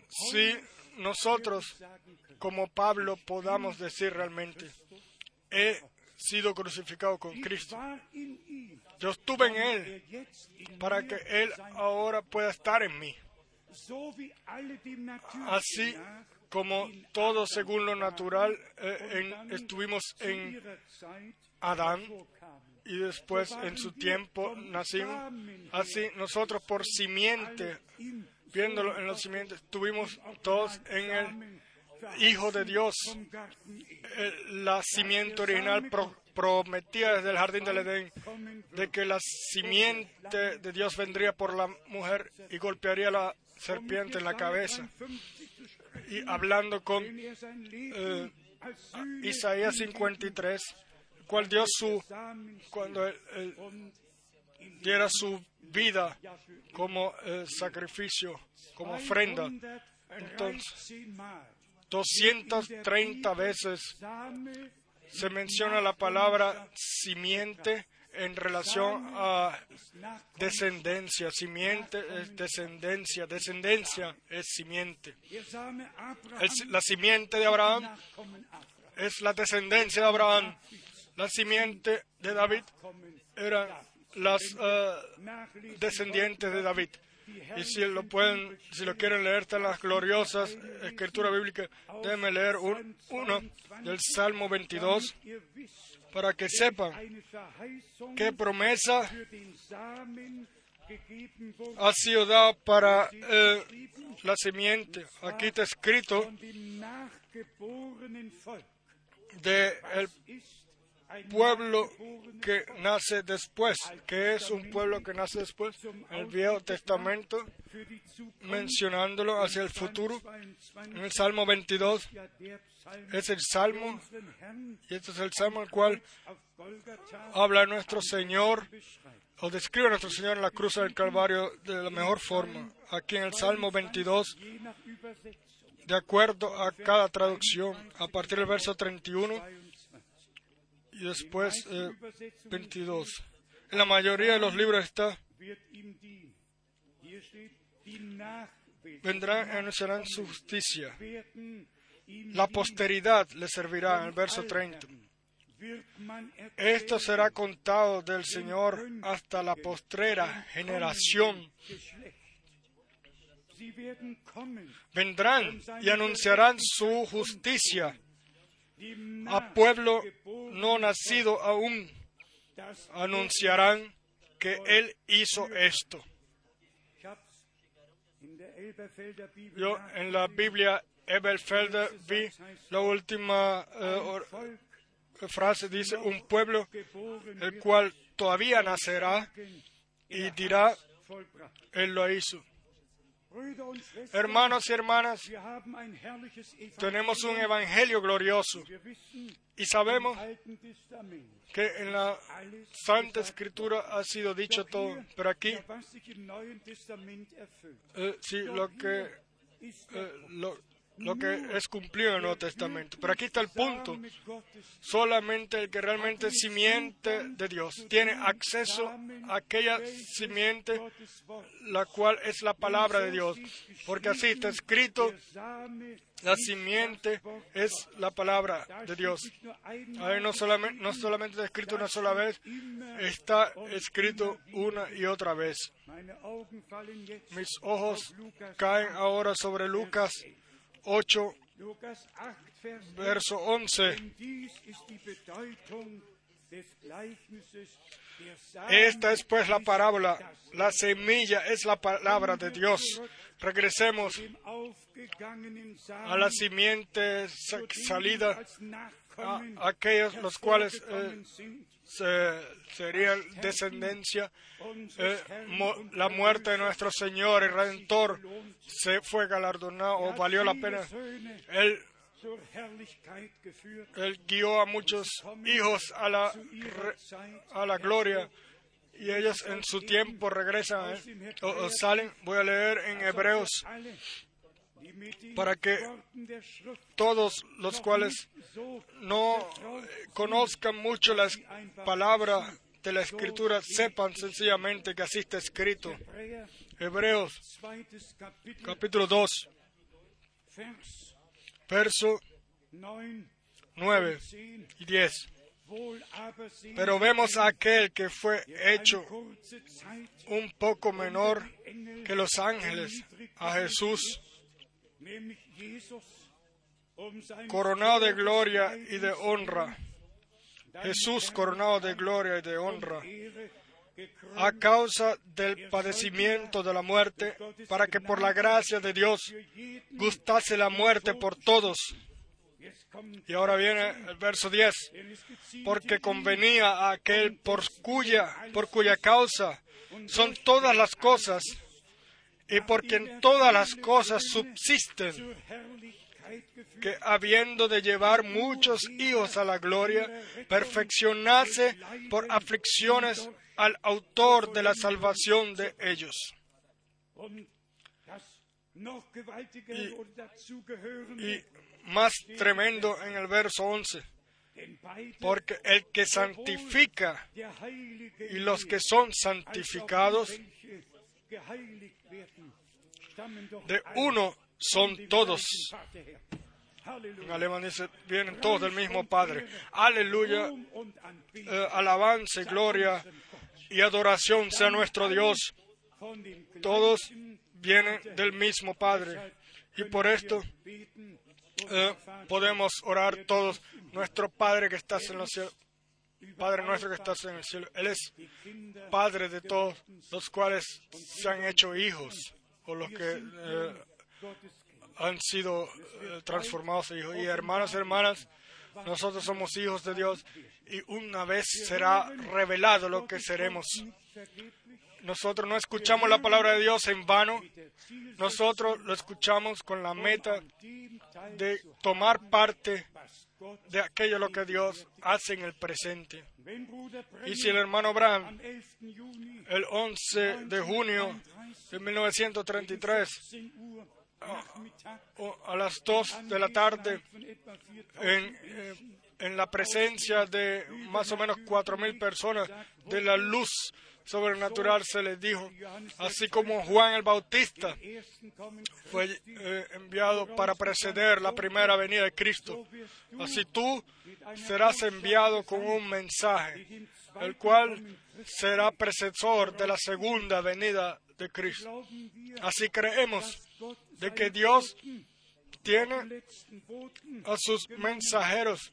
si nosotros, como Pablo, podamos decir realmente, he sido crucificado con Cristo. Yo estuve en Él para que Él ahora pueda estar en mí. Así como todos según lo natural eh, estuvimos en Adán y después en su tiempo nacimos. Así nosotros por simiente, viéndolo en los simientes, estuvimos todos en el Hijo de Dios, la simiente original prometida desde el jardín del Edén, de que la simiente de Dios vendría por la mujer y golpearía a la serpiente en la cabeza. Y hablando con eh, Isaías 53, cual dio su, cuando él, diera su vida como eh, sacrificio, como ofrenda. Entonces, 230 veces se menciona la palabra simiente en relación a descendencia. Simiente es descendencia, descendencia es simiente. la simiente de Abraham es la descendencia de Abraham. La simiente de David eran las eh, descendientes de David. Y si lo pueden, si lo quieren leer, están las gloriosas escrituras bíblicas. Déjenme leer uno del Salmo 22 para que sepan qué promesa ha sido dada para eh, la simiente. Aquí está escrito de el pueblo que nace después, que es un pueblo que nace después, el Viejo Testamento, mencionándolo hacia el futuro, en el Salmo 22, es el Salmo, y este es el Salmo el cual habla nuestro Señor, o describe a nuestro Señor en la cruz del Calvario de la mejor forma. Aquí en el Salmo 22, de acuerdo a cada traducción, a partir del verso 31, y después 22. Eh, en la mayoría de los libros está, vendrán y anunciarán su justicia. La posteridad le servirá, en el verso 30. Esto será contado del Señor hasta la postrera generación. Vendrán y anunciarán su justicia a pueblo no nacido aún anunciarán que Él hizo esto. Yo en la Biblia Ebelfelder vi la última eh, frase, dice, un pueblo el cual todavía nacerá y dirá, Él lo hizo. Hermanos y hermanas, tenemos un evangelio glorioso. Y sabemos que en la Santa Escritura ha sido dicho todo, pero aquí eh, sí, lo que eh, lo, lo que es cumplido en el Nuevo Testamento. Pero aquí está el punto. Solamente el que realmente es simiente de Dios tiene acceso a aquella simiente, la cual es la palabra de Dios. Porque así está escrito, la simiente es la palabra de Dios. Ahí no solamente, no solamente está escrito una sola vez, está escrito una y otra vez. Mis ojos caen ahora sobre Lucas 8, verso 11. Esta es pues la parábola, la semilla es la palabra de Dios. Regresemos a la simiente salida, a aquellos los cuales eh, sería descendencia, eh, la muerte de nuestro Señor y Redentor se fue galardonado o valió la pena. Él, guió a muchos hijos a la, a la gloria y ellos en su tiempo regresan o salen. Voy a leer en Hebreos para que todos los cuales no conozcan mucho la palabra de la Escritura sepan sencillamente que así está escrito. Hebreos capítulo 2, verso 9 y 10. Pero vemos a aquel que fue hecho un poco menor que los ángeles, a Jesús, coronado de gloria y de honra. Jesús coronado de gloria y de honra a causa del padecimiento de la muerte, para que por la gracia de Dios gustase la muerte por todos. Y ahora viene el verso 10, porque convenía a aquel por cuya, por cuya causa son todas las cosas, y porque en todas las cosas subsisten, que habiendo de llevar muchos hijos a la gloria, perfeccionase por aflicciones al autor de la salvación de ellos. Y, más tremendo en el verso 11, porque el que santifica y los que son santificados, de uno son todos. En alemán dice, vienen todos del mismo Padre. Aleluya, eh, alabanza y gloria y adoración sea nuestro Dios. Todos vienen del mismo Padre. Y por esto eh, podemos orar todos. Nuestro Padre que estás en los cielos. Padre nuestro que estás en el cielo. Él es Padre de todos los cuales se han hecho hijos o los que eh, han sido eh, transformados en hijos. Y hermanos y hermanas, nosotros somos hijos de Dios y una vez será revelado lo que seremos. Nosotros no escuchamos la palabra de Dios en vano, nosotros lo escuchamos con la meta de tomar parte de aquello lo que Dios hace en el presente. Y si el hermano Bram, el 11 de junio de 1933, a las 2 de la tarde, en, eh, en la presencia de más o menos cuatro mil personas de la luz sobrenatural se les dijo, así como Juan el Bautista fue eh, enviado para preceder la primera venida de Cristo, así tú serás enviado con un mensaje, el cual será precesor de la segunda venida de Cristo. Así creemos de que Dios tiene a sus mensajeros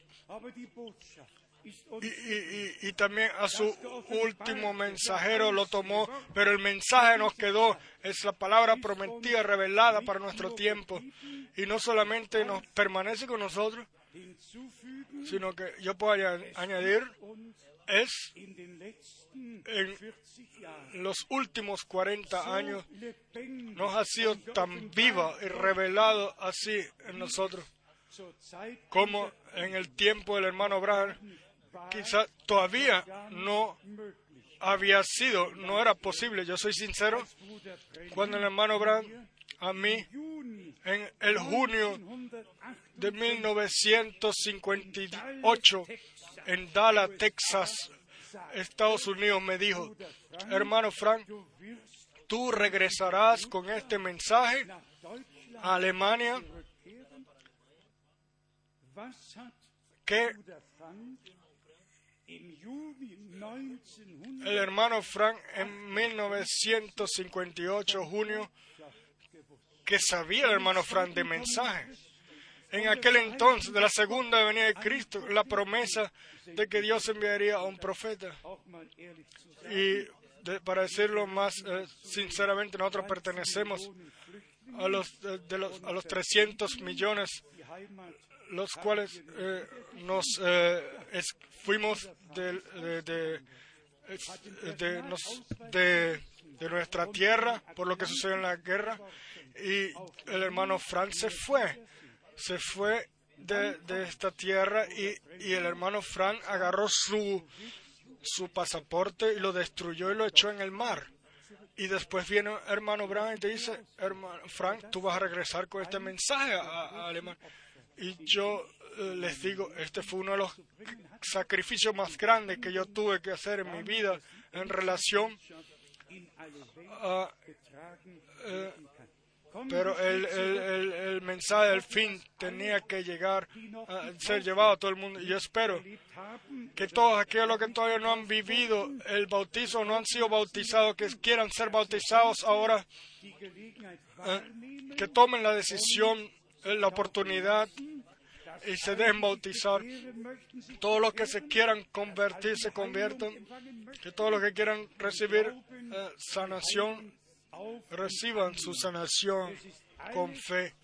y, también a su último mensajero lo tomó, pero el mensaje nos quedó, es la palabra prometida, revelada para nuestro tiempo. Y no solamente nos permanece con nosotros, sino que yo puedo añadir, es en los últimos 40 años nos ha sido tan viva y revelado así en nosotros como en el tiempo del hermano Abraham, quizá todavía no había sido, no era posible. Yo soy sincero, cuando el hermano Abraham a mí en el junio de 1958 en Dallas, Texas, Estados Unidos, me dijo, hermano Frank, tú regresarás con este mensaje a Alemania que el hermano Frank en 1958, junio, que sabía el hermano Frank de mensaje. En aquel entonces, de la segunda venida de Cristo, la promesa de que Dios enviaría a un profeta. Y para decirlo más eh, sinceramente, nosotros pertenecemos a los, de los, a los 300 millones los cuales eh, nos eh, fuimos de, de, de, de, nuestra tierra por lo que sucedió en la guerra y el hermano Frank se fue, se fue de, esta tierra y, y, el hermano Frank agarró su, su pasaporte y lo destruyó y lo echó en el mar. Y después viene hermano Brown y te dice, hermano Frank, tú vas a regresar con este mensaje a, a Alemania. Y yo eh, les digo, este fue uno de los sacrificios más grandes que yo tuve que hacer en mi vida en relación a, eh, pero el, el, el, mensaje del fin tenía que llegar a ser llevado a todo el mundo. Y yo espero que todos aquellos que todavía no han vivido el bautizo, no han sido bautizados, que quieran ser bautizados ahora, eh, que tomen la decisión, la oportunidad y se dejen bautizar. Todos los que se quieran convertir se conviertan. Que todos los que quieran recibir eh, sanación reciban su sanación con fe.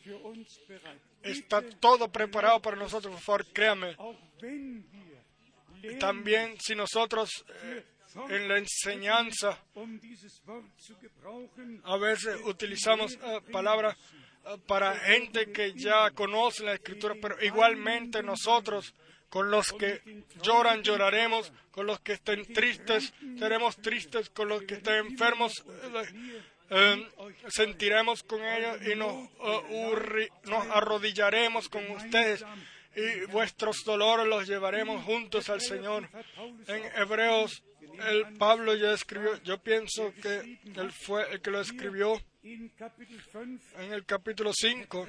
Está todo preparado para nosotros, por favor, créame. También si nosotros eh, en la enseñanza a veces utilizamos eh, palabras eh, para gente que ya conoce la escritura, pero igualmente nosotros con los que lloran lloraremos, con los que estén tristes seremos tristes, con los que estén enfermos eh, sentiremos con ellos y nos, nos arrodillaremos con ustedes y vuestros dolores los llevaremos juntos al Señor. En Hebreos, el Pablo ya escribió, yo pienso que él fue el que lo escribió en el capítulo 5,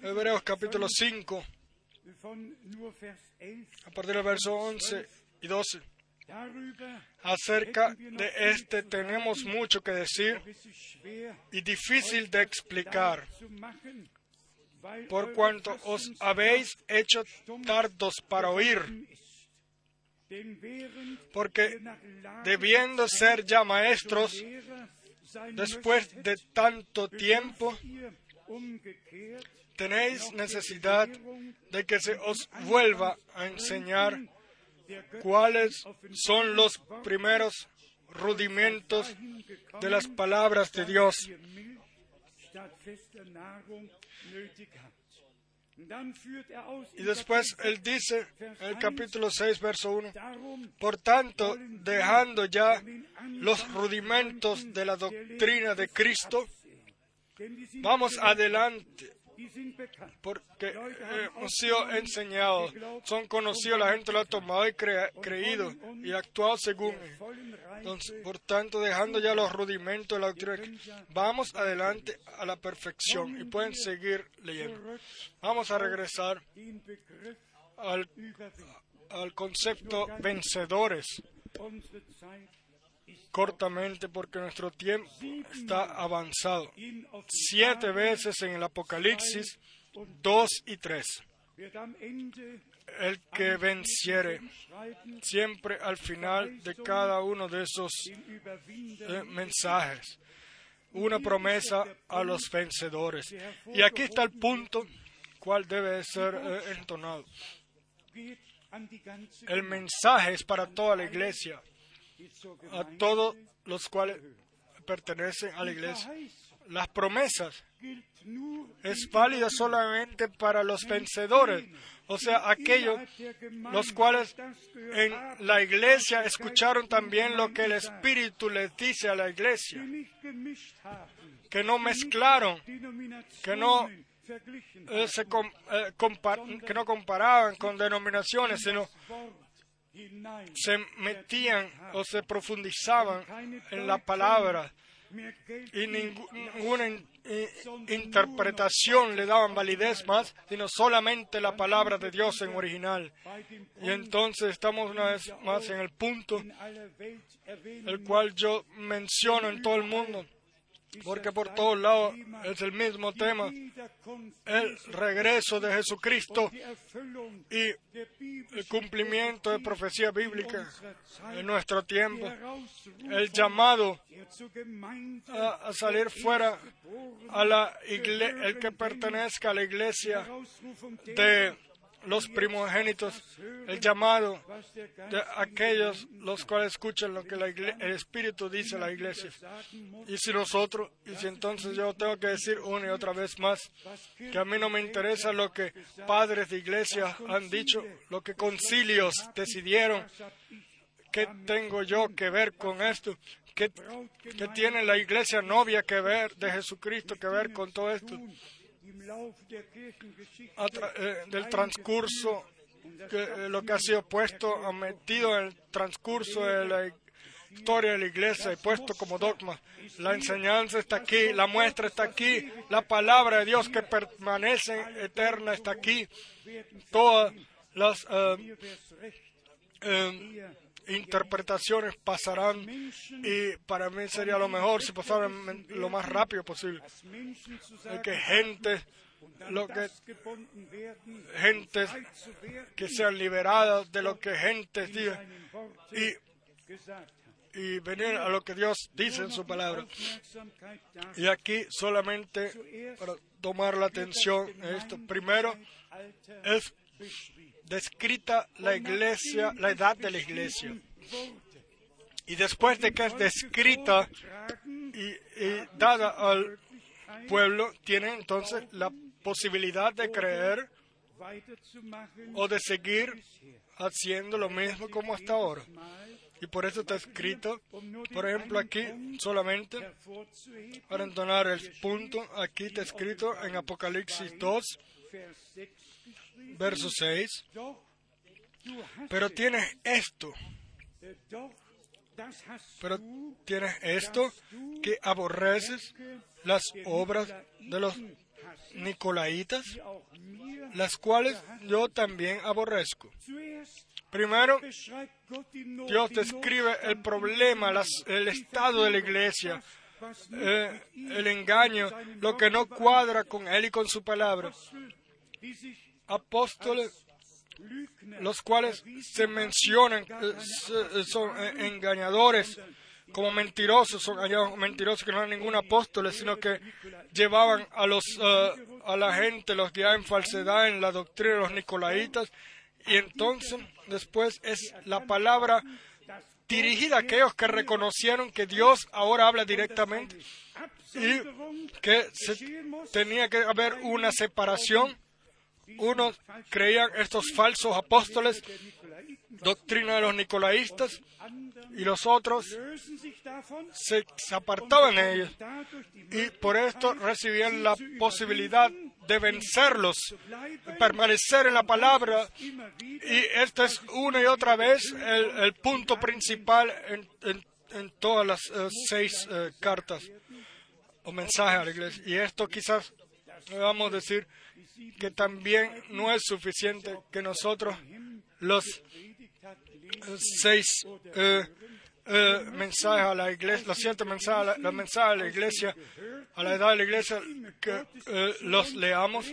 Hebreos capítulo 5, a partir del verso 11 y 12. Acerca de este tenemos mucho que decir y difícil de explicar, por cuanto os habéis hecho tardos para oír, porque debiendo ser ya maestros, después de tanto tiempo, tenéis necesidad de que se os vuelva a enseñar cuáles son los primeros rudimentos de las palabras de Dios. Y después él dice en el capítulo 6, verso 1, por tanto, dejando ya los rudimentos de la doctrina de Cristo, vamos adelante porque eh, hemos sido enseñados, son conocidos, la gente lo ha tomado y creído y actuado según. Entonces, por tanto, dejando ya los rudimentos de la doctrina, vamos adelante a la perfección y pueden seguir leyendo. Vamos a regresar al, al concepto vencedores cortamente porque nuestro tiempo está avanzado. Siete veces en el Apocalipsis, dos y tres. El que venciere, siempre al final de cada uno de esos eh, mensajes, una promesa a los vencedores. Y aquí está el punto cual debe ser eh, entonado. El mensaje es para toda la iglesia a todos los cuales pertenecen a la iglesia. Las promesas es válida solamente para los vencedores, o sea, aquellos los cuales en la iglesia escucharon también lo que el Espíritu les dice a la iglesia, que no mezclaron, que no eh, se eh, que no comparaban con denominaciones, sino se metían o se profundizaban en la palabra y ninguna interpretación le daban validez más, sino solamente la palabra de Dios en original. Y entonces estamos una vez más en el punto el cual yo menciono en todo el mundo porque por todos lados es el mismo tema, el regreso de Jesucristo y el cumplimiento de profecía bíblica en nuestro tiempo, el llamado a, salir fuera a la iglesia, el que pertenezca a la iglesia de los primogénitos, el llamado de aquellos los cuales escuchan lo que el Espíritu dice a la iglesia. Y si nosotros, y si entonces yo tengo que decir una y otra vez más, que a mí no me interesa lo que padres de iglesia han dicho, lo que concilios decidieron, ¿qué tengo yo que ver con esto? ¿Qué, qué tiene la iglesia novia que ver de Jesucristo que ver con todo esto? Eh, del transcurso, que, eh, lo que ha sido puesto, metido en el transcurso de la historia de la iglesia y puesto como dogma. La enseñanza está aquí, la muestra está aquí, la palabra de Dios que permanece eterna está aquí. Todas las eh, interpretaciones pasarán y para mí sería lo mejor si pasaran lo más rápido posible. que gente lo que gentes que sean liberadas de lo que gentes digan y, y venir a lo que Dios dice en su palabra. Y aquí solamente para tomar la atención en esto. Primero es descrita la iglesia, la edad de la iglesia. Y después de que es descrita y, dada al pueblo, tiene entonces la posibilidad de creer o de seguir haciendo lo mismo como hasta ahora. Y por eso está escrito, por ejemplo, aquí solamente para entonar el punto, aquí está escrito en Apocalipsis 2, verso 6. Pero tienes esto, pero tienes esto que aborreces las obras de los Nicolaitas, las cuales yo también aborrezco. Primero, Dios describe el problema, el estado de la iglesia, eh, el engaño, lo que no cuadra con Él y con su palabra. Apóstoles, los cuales se mencionan, eh, son eh, engañadores, como mentirosos, son mentirosos que no eran ningún apóstoles, sino que llevaban a, los, eh, a la gente, los guiaban en falsedad en la doctrina de los nicolaitas. Y entonces, después es la palabra dirigida a aquellos que reconocieron que Dios ahora habla directamente y que tenía que haber una separación. Unos creían estos falsos apóstoles doctrina de los nicolaístas y los otros se, apartaban de ellos. Y por esto recibían la posibilidad de vencerlos, permanecer en la palabra. Y este es una y otra vez el, punto principal en, todas las eh, seis eh, cartas o mensajes a la iglesia. Y esto quizás vamos a decir que también no es suficiente que nosotros los seis eh, eh, a la iglesia, los siete mensajes, los mensajes a la iglesia, a la edad de la iglesia, que eh, los leamos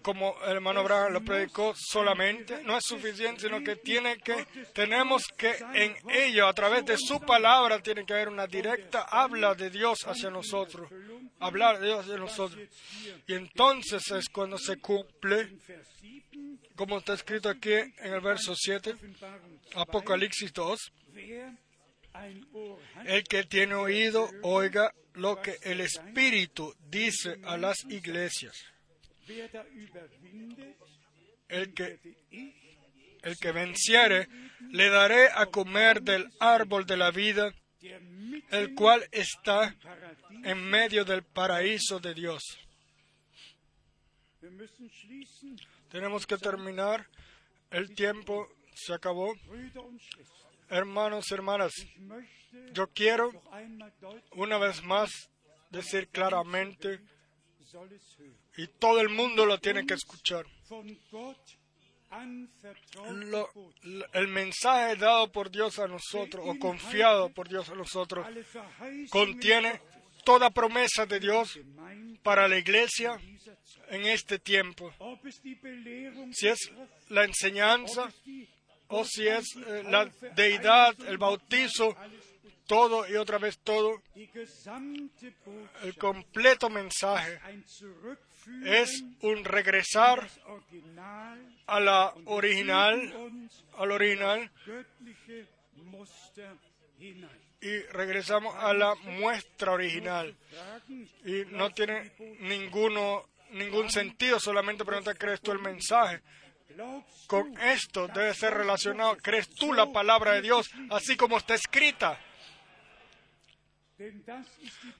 como el hermano Abraham lo predicó solamente, no es suficiente, sino que tiene que, tenemos que en ello, a través de su palabra, tiene que haber una directa habla de Dios hacia nosotros, hablar de Dios hacia nosotros. Y entonces es cuando se cumple como está escrito aquí en el verso 7, Apocalipsis 2, el que tiene oído, oiga lo que el Espíritu dice a las iglesias. El que, el que venciere, le daré a comer del árbol de la vida, el cual está en medio del paraíso de Dios. Tenemos que terminar. El tiempo se acabó. Hermanos, hermanas, yo quiero una vez más decir claramente, y todo el mundo lo tiene que escuchar, el mensaje dado por Dios a nosotros o confiado por Dios a nosotros contiene toda promesa de Dios para la iglesia en este tiempo. Si es la enseñanza o si es eh, la deidad, el bautizo, todo y otra vez todo, el completo mensaje es un regresar a la original, al original y regresamos a la muestra original. Y no tiene ninguno, ningún sentido solamente preguntar, ¿crees tú el mensaje? Con esto debe ser relacionado, ¿crees tú la palabra de Dios así como está escrita?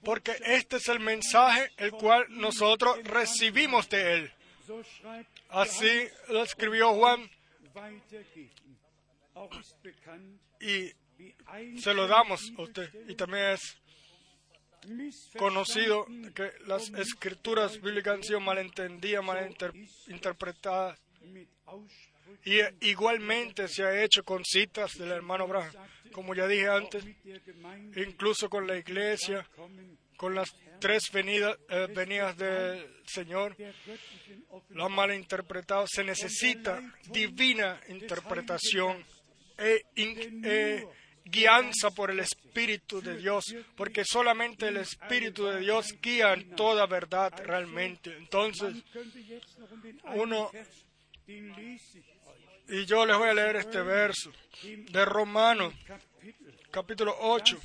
Porque este es el mensaje el cual nosotros recibimos de Él. Así lo escribió Juan. Y se lo damos a usted. Y también es conocido que las escrituras bíblicas han sido malentendidas, malinterpretadas. Y igualmente se ha hecho con citas del hermano Abraham, como ya dije antes, incluso con la iglesia, con las tres venidas, eh, venidas del Señor, lo han malinterpretado. Se necesita divina interpretación e, e guianza por el Espíritu de Dios, porque solamente el Espíritu de Dios guía en toda verdad realmente. Entonces, uno, y yo les voy a leer este verso de Romanos, capítulo 8,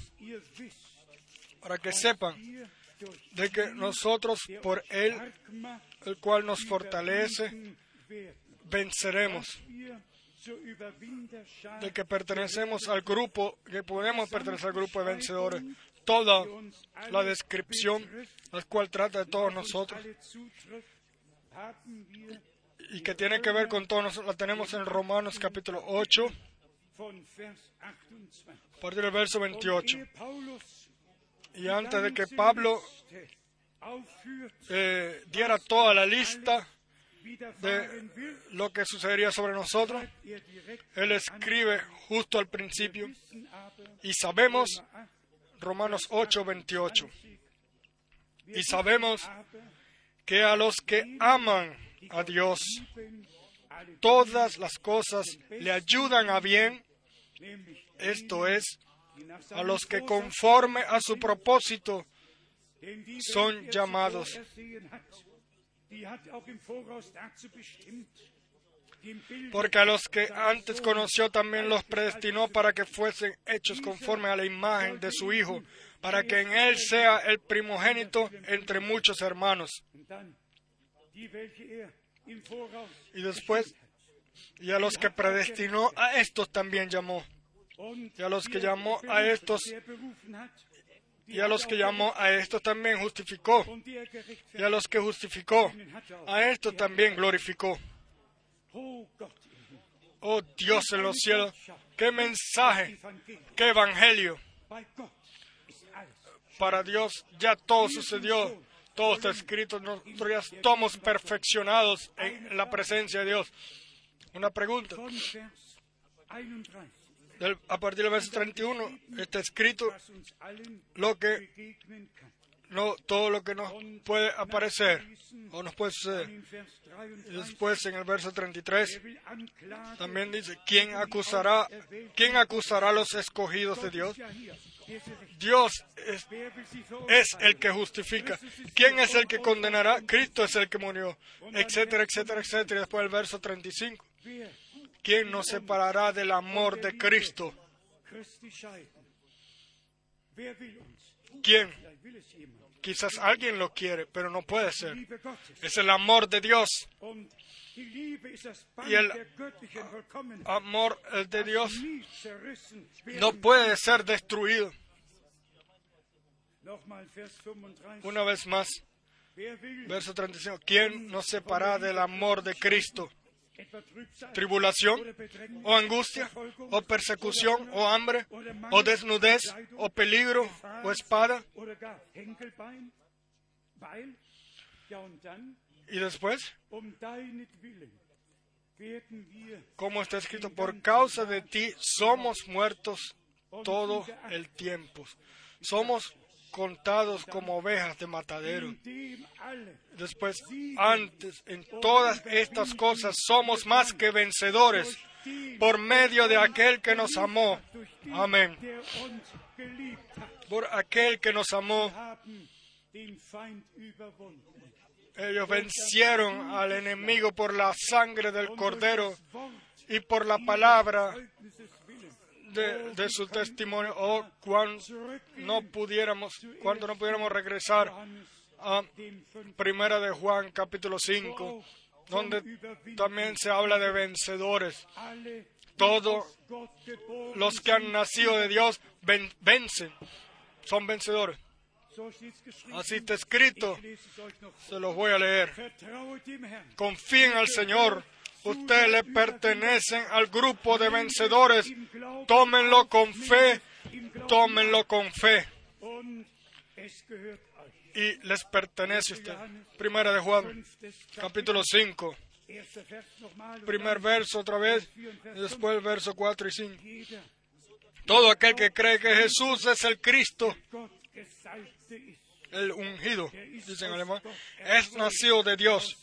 para que sepan de que nosotros por Él, el cual nos fortalece, venceremos de que pertenecemos al grupo, que podemos pertenecer al grupo de vencedores. Toda la descripción, la cual trata de todos nosotros y que tiene que ver con todos nosotros, la tenemos en Romanos capítulo 8, a partir del verso 28. Y antes de que Pablo eh, diera toda la lista, de lo que sucedería sobre nosotros. Él escribe justo al principio y sabemos, Romanos 8, 28, y sabemos que a los que aman a Dios, todas las cosas le ayudan a bien, esto es, a los que conforme a su propósito son llamados. Porque a los que antes conoció también los predestinó para que fuesen hechos conforme a la imagen de su Hijo, para que en Él sea el primogénito entre muchos hermanos. Y después, y a los que predestinó, a estos también llamó. Y a los que llamó a estos y a los que llamó, a esto también justificó. Y a los que justificó, a esto también glorificó. Oh Dios en los cielos, qué mensaje, qué evangelio. Para Dios ya todo sucedió, todo está escrito, nosotros ya estamos perfeccionados en la presencia de Dios. Una pregunta a partir del verso 31 está escrito lo que no todo lo que nos puede aparecer o nos puede. Y después en el verso 33 también dice, ¿quién acusará, quién acusará a los escogidos de Dios? Dios es, es, el que justifica. ¿Quién es el que condenará? Cristo es el que murió, etcétera, etcétera, etcétera. Después el verso 35. ¿Quién nos separará del amor de Cristo? ¿Quién? Quizás alguien lo quiere, pero no puede ser. Es el amor de Dios. Y el amor de Dios no puede ser destruido. Una vez más, verso 35. ¿Quién nos separará del amor de Cristo? Tribulación, o angustia, o persecución, o hambre, o desnudez, o peligro, o espada. Y después, como está escrito, por causa de ti somos muertos todo el tiempo. Somos contados como ovejas de matadero. Después, antes, en todas estas cosas somos más que vencedores por medio de aquel que nos amó. Amén. Por aquel que nos amó. Ellos vencieron al enemigo por la sangre del cordero y por la palabra de, su testimonio o cuando no pudiéramos, cuando no pudiéramos regresar a Primera de Juan capítulo 5, donde también se habla de vencedores. Todos los que han nacido de Dios vencen, son vencedores. Así está escrito, se los voy a leer. Confíen al Señor Ustedes le pertenecen al grupo de vencedores. Tómenlo con fe, tómenlo con fe. Y les pertenece a usted. Primera de Juan, capítulo 5. Primer verso otra vez, y después el verso 4 y 5. Todo aquel que cree que Jesús es el Cristo, el ungido, dice en alemán, es nacido de Dios.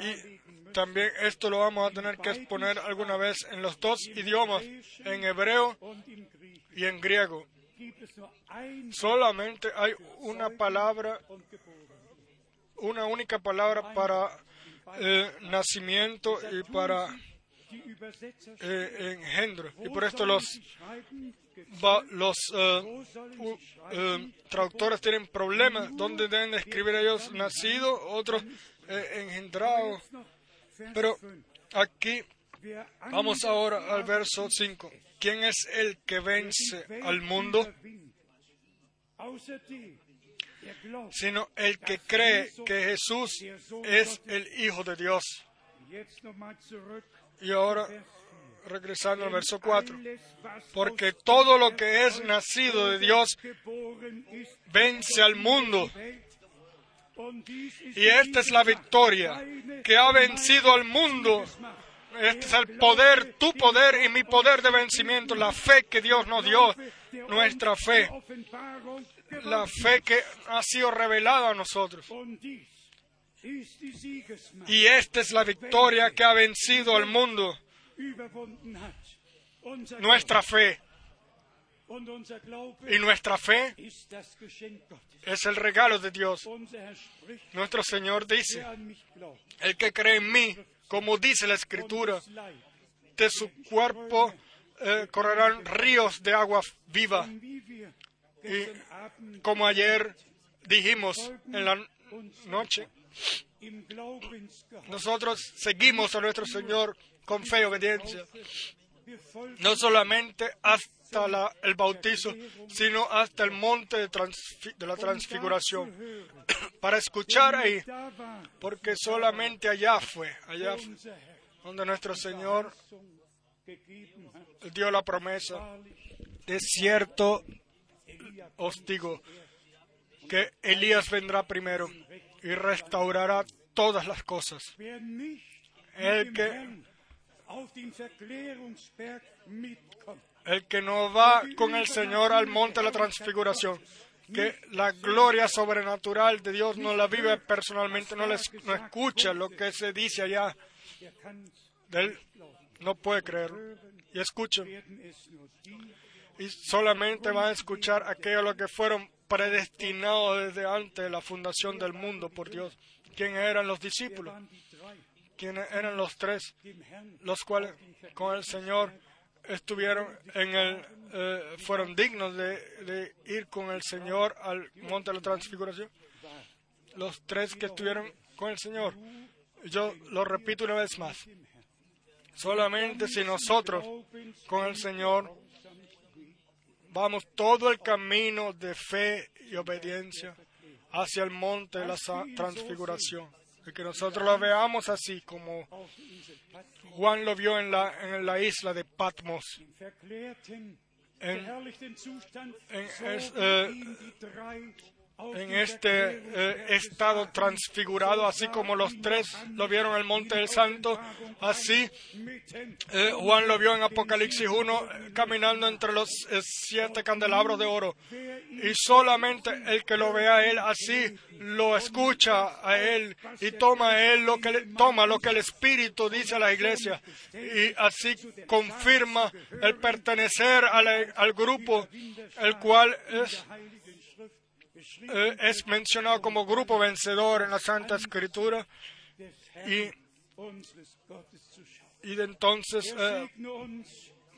Y también esto lo vamos a tener que exponer alguna vez en los dos idiomas, en hebreo y en griego. Solamente hay una palabra, una única palabra para eh, nacimiento y para eh, engendro. Y por esto los, los eh, traductores tienen problemas. ¿Dónde deben escribir ellos nacido? Otros engendrado. Pero aquí vamos ahora al verso 5. ¿Quién es el que vence al mundo? Sino el que cree que Jesús es el Hijo de Dios. Y ahora, regresando al verso 4, porque todo lo que es nacido de Dios vence al mundo. Y esta es la victoria que ha vencido al mundo. este es el poder, tu poder y mi poder de vencimiento, la fe que Dios nos dio, nuestra fe, la fe que ha sido revelada a nosotros. Y esta es la victoria que ha vencido al mundo, nuestra fe. Y nuestra fe es el regalo de Dios. Nuestro Señor dice, el que cree en mí, como dice la Escritura, de su cuerpo eh, correrán ríos de agua viva. Y como ayer dijimos en la noche, nosotros seguimos a nuestro Señor con fe y obediencia, no solamente hasta el bautizo, sino hasta el monte de la transfiguración para escuchar ahí, porque solamente allá fue, allá donde nuestro Señor dio la promesa. De cierto os digo que Elías vendrá primero y restaurará todas las cosas. El que, el que no va con el Señor al monte de la transfiguración que la gloria sobrenatural de Dios no la vive personalmente, no, no escucha lo que se dice allá. Él no puede creer y escucha. Y solamente va a escuchar aquello lo que fueron predestinados desde antes de la fundación del mundo por Dios. ¿Quiénes eran los discípulos? ¿Quiénes eran los tres? Los cuales con el Señor estuvieron en el, eh, fueron dignos de, ir con el Señor al monte de la transfiguración. Los tres que estuvieron con el Señor. Yo lo repito una vez más. Solamente si nosotros con el Señor vamos todo el camino de fe y obediencia hacia el monte de la transfiguración. Y que nosotros lo veamos así como Juan lo vio en la, en la isla de Patmos. En, en, en este eh, estado transfigurado, así como los tres lo vieron en el Monte del Santo, así eh, Juan lo vio en Apocalipsis 1 eh, caminando entre los siete candelabros de oro. Y solamente el que lo ve a él así lo escucha a él y toma él lo que toma lo que el Espíritu dice a la iglesia y así confirma el pertenecer al grupo el cual es eh, es mencionado como grupo vencedor en la Santa Escritura y, y entonces eh,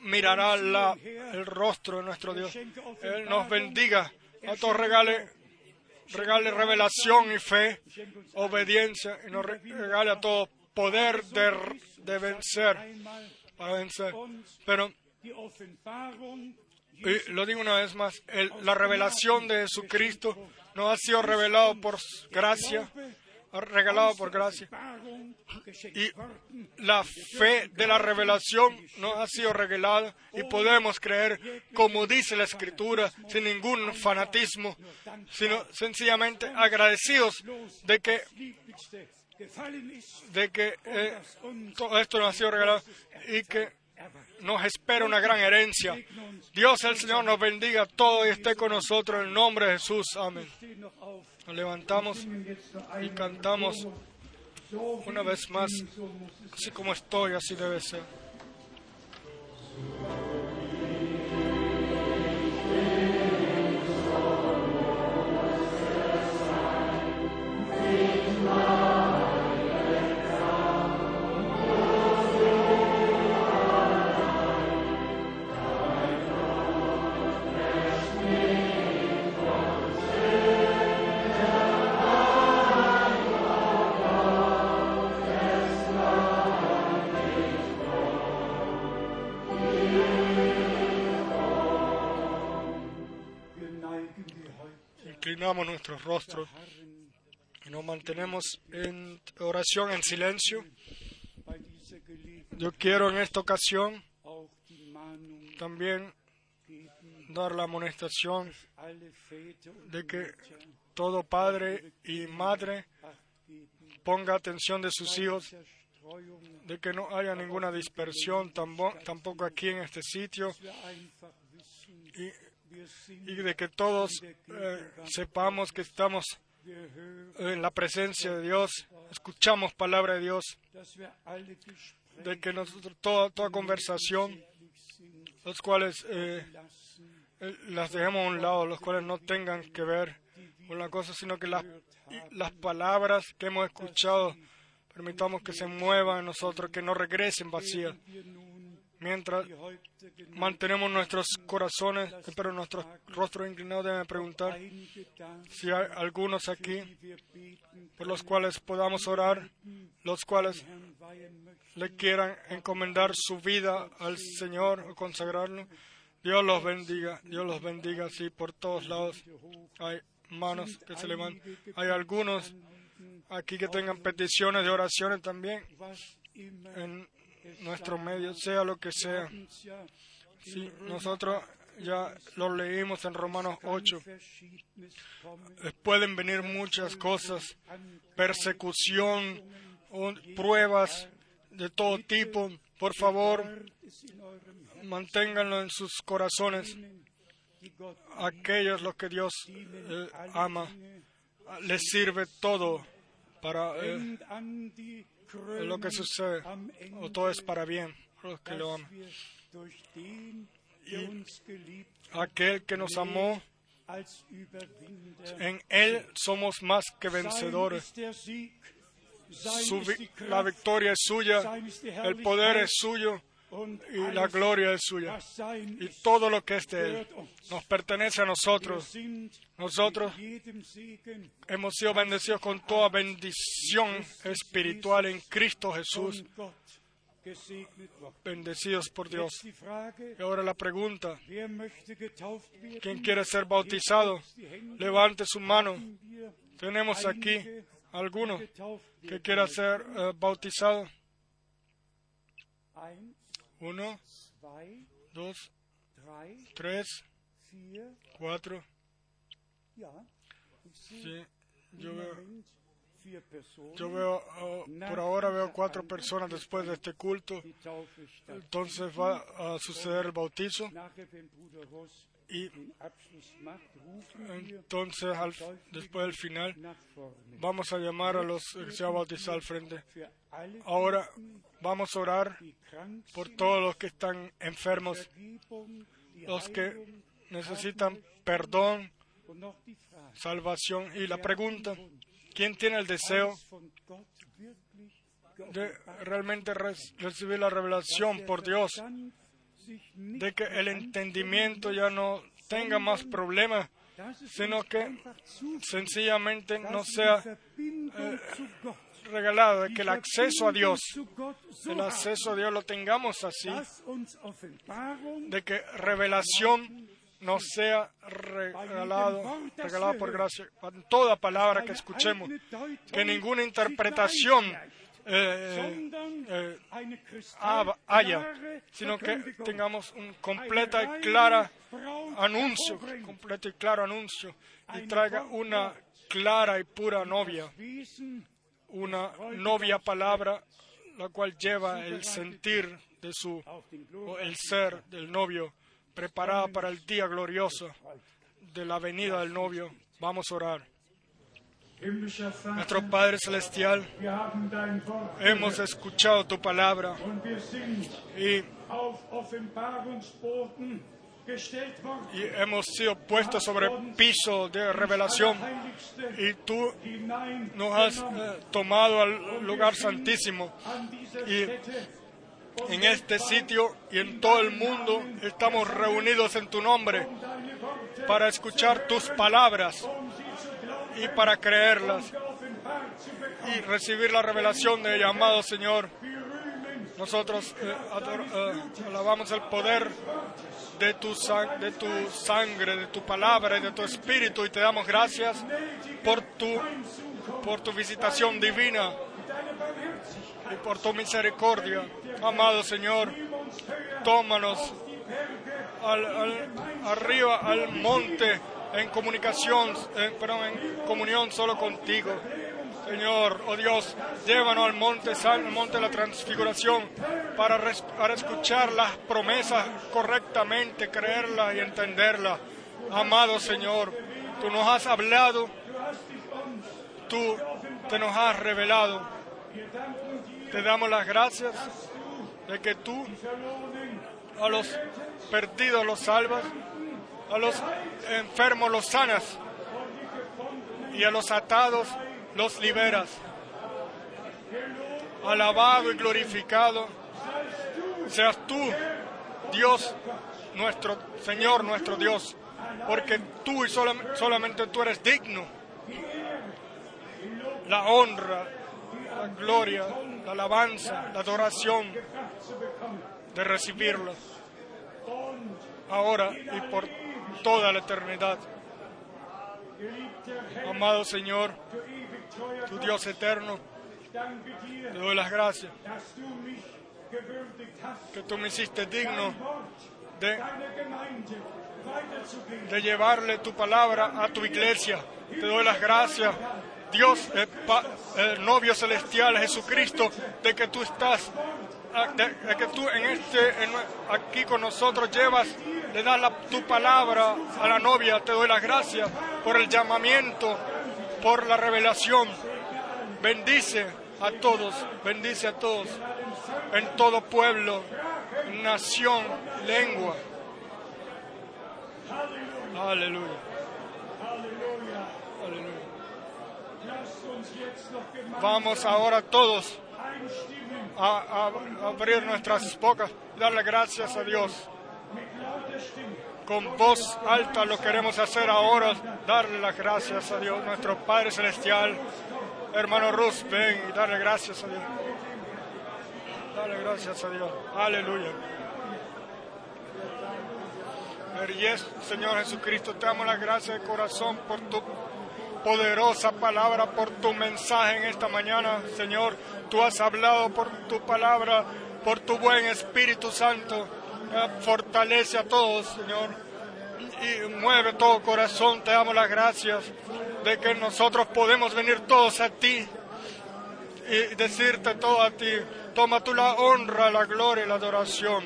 mirará el rostro de nuestro Dios. Él nos bendiga, a todos regale, regale revelación y fe, obediencia y nos regale a todos poder de, de vencer, para vencer. Pero lo digo una vez más, la revelación de Jesucristo no ha sido revelado por gracia, regalado por gracia. Y la fe de la revelación nos ha sido regalada y podemos creer, como dice la Escritura, sin ningún fanatismo, sino sencillamente agradecidos de que de que eh, todo esto nos ha sido regalado y que nos espera una gran herencia. Dios el Señor nos bendiga todo y esté con nosotros en el nombre de Jesús. Amén. Nos levantamos y cantamos una vez más, así como estoy, así debe ser. Rostros y nos mantenemos en oración en silencio. Yo quiero en esta ocasión también dar la amonestación de que todo padre y madre ponga atención de sus hijos, de que no haya ninguna dispersión tampoco aquí en este sitio y y de que todos eh, sepamos que estamos en la presencia de Dios, escuchamos palabra de Dios, de que nosotros toda, conversación, los cuales eh, eh, las dejemos a un lado, los cuales no tengan que ver con la cosa, sino que las, las palabras que hemos escuchado permitamos que se muevan en nosotros, que no regresen vacías mientras mantenemos nuestros corazones, pero nuestros rostros inclinados, deben preguntar si hay algunos aquí por los cuales podamos orar, los cuales le quieran encomendar su vida al Señor o consagrarlo. Dios los bendiga, Dios los bendiga así por todos lados. Hay manos que se levantan. Hay algunos aquí que tengan peticiones de oraciones también nuestro medio, sea lo que sea. Nosotros ya lo leímos en Romanos 8. Eh, pueden venir muchas cosas, persecución, pruebas de todo tipo. Por favor, manténganlo en sus corazones. Aquellos los que Dios eh, ama, les sirve todo para eh, lo que sucede, o todo es para bien, los que lo aman. Aquel que nos amó, en Él somos más que vencedores. la victoria es suya, el poder es suyo y la gloria es suya. Y todo lo que es de Él nos pertenece a nosotros. Nosotros hemos sido bendecidos con toda bendición espiritual en Cristo Jesús. Bendecidos por Dios. Y ahora la pregunta, ¿quién quiere ser bautizado? Levante su mano. Tenemos aquí alguno que quiera ser eh, bautizado. Uno, dos, tres, cuatro. Sí, yo veo, yo veo oh, por ahora veo cuatro personas después de este culto. Entonces va a suceder el bautizo. Y entonces, después del final, vamos a llamar a los que se han bautizado al frente. Ahora vamos a orar por todos los que están enfermos, los que necesitan perdón, salvación. Y la pregunta, ¿quién tiene el deseo de realmente recibir la revelación por Dios? De que el entendimiento ya no tenga más problemas, sino que sencillamente no sea eh, regalado, de que el acceso a Dios, el acceso a Dios lo tengamos así, de que revelación nos sea regalado, regalado por gracia. Toda palabra que escuchemos, que ninguna interpretación eh, eh, haya, sino que tengamos un completa y clara anuncio, completo y claro anuncio, y traiga una clara y pura novia, una novia palabra, la cual lleva el sentir de su, o el ser del novio, preparada para el día glorioso de la venida del novio. Vamos a orar. Nuestro Padre Celestial, hemos escuchado tu palabra y, y hemos sido puestos sobre piso de revelación y tú nos has eh, tomado al lugar santísimo. Y en este sitio y en todo el mundo estamos reunidos en tu nombre para escuchar tus palabras y para creerlas y recibir la revelación de llamado Señor. Nosotros eh, eh, alabamos el poder de tu, de tu sangre, de tu palabra y de tu espíritu y te damos gracias por tu, por tu visitación divina y por tu misericordia. Amado Señor, tómanos al, arriba al monte en comunicación, en comunión solo contigo. Señor, oh Dios, llévanos al monte al monte de la transfiguración, para, para escuchar las promesas correctamente, creerlas y entenderlas. Amado Señor, tú nos has hablado, tú te nos has revelado. Te damos las gracias de que tú a los perdidos los salvas, a los enfermos los sanas y a los atados los liberas. Alabado y glorificado seas tú, Dios, nuestro Señor, nuestro Dios, porque tú y solamente tú eres digno. La honra, la gloria, la alabanza, la adoración de recibirlo ahora y por toda la eternidad. Amado Señor, tu Dios eterno, te doy las gracias que tú me hiciste digno de, llevarle tu palabra a tu iglesia. Te doy las gracias, Dios, el, novio celestial Jesucristo, de que tú estás, que tú en este, aquí con nosotros llevas, le das tu palabra a la novia. Te doy las gracias por el llamamiento, por la revelación. Bendice a todos, bendice a todos, en todo pueblo, nación, lengua. Aleluya. Aleluya. Vamos ahora todos a, abrir nuestras bocas y darle gracias a Dios. Con voz alta lo queremos hacer ahora, darle las gracias a Dios, nuestro Padre Celestial. Hermano Rus, ven y darle gracias a Dios. Dale gracias a Dios. Aleluya. Señor Jesucristo, te damos las gracias de corazón por tu poderosa palabra, por tu mensaje en esta mañana, Señor. Tú has hablado por tu palabra, por tu buen Espíritu Santo. Fortalece a todos, Señor. Y mueve todo corazón. Te damos las gracias de que nosotros podemos venir todos a ti y decirte todo a ti. Toma tú la honra, la gloria y la adoración.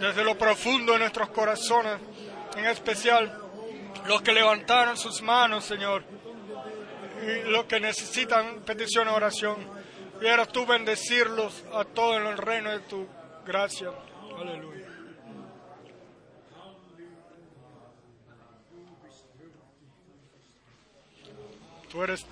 Desde lo profundo de nuestros corazones, en especial los que levantaron sus manos, Señor, y los que necesitan petición de oración. Quieras tú bendecirlos a todos en el reino de tu gracia. Aleluya. Tú eres.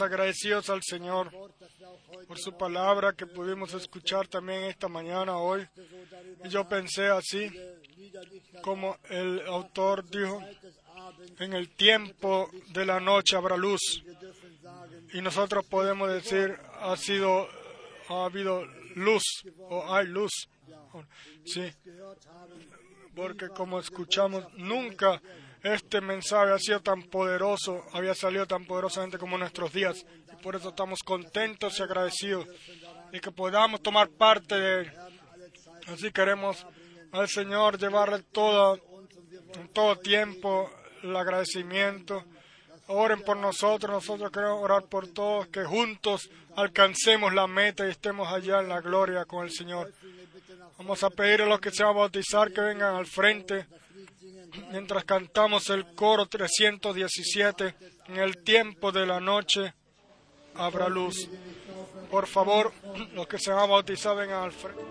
Agradecidos al Señor por su palabra que pudimos escuchar también esta mañana hoy. Y yo pensé así, como el autor dijo, en el tiempo de la noche habrá luz. Y nosotros podemos decir, ha sido, ha habido luz o hay luz. Sí, porque como escuchamos, nunca este mensaje ha sido tan poderoso, había salido tan poderosamente como nuestros días. Y por eso estamos contentos y agradecidos de que podamos tomar parte de él. Así queremos al Señor llevarle todo, en todo tiempo el agradecimiento. Oren por nosotros, nosotros queremos orar por todos, que juntos alcancemos la meta y estemos allá en la gloria con el Señor. Vamos a pedir a los que se van a bautizar que vengan al frente mientras cantamos el coro 317 en el tiempo de la noche habrá luz. Por favor, los que se van a bautizar vengan al frente.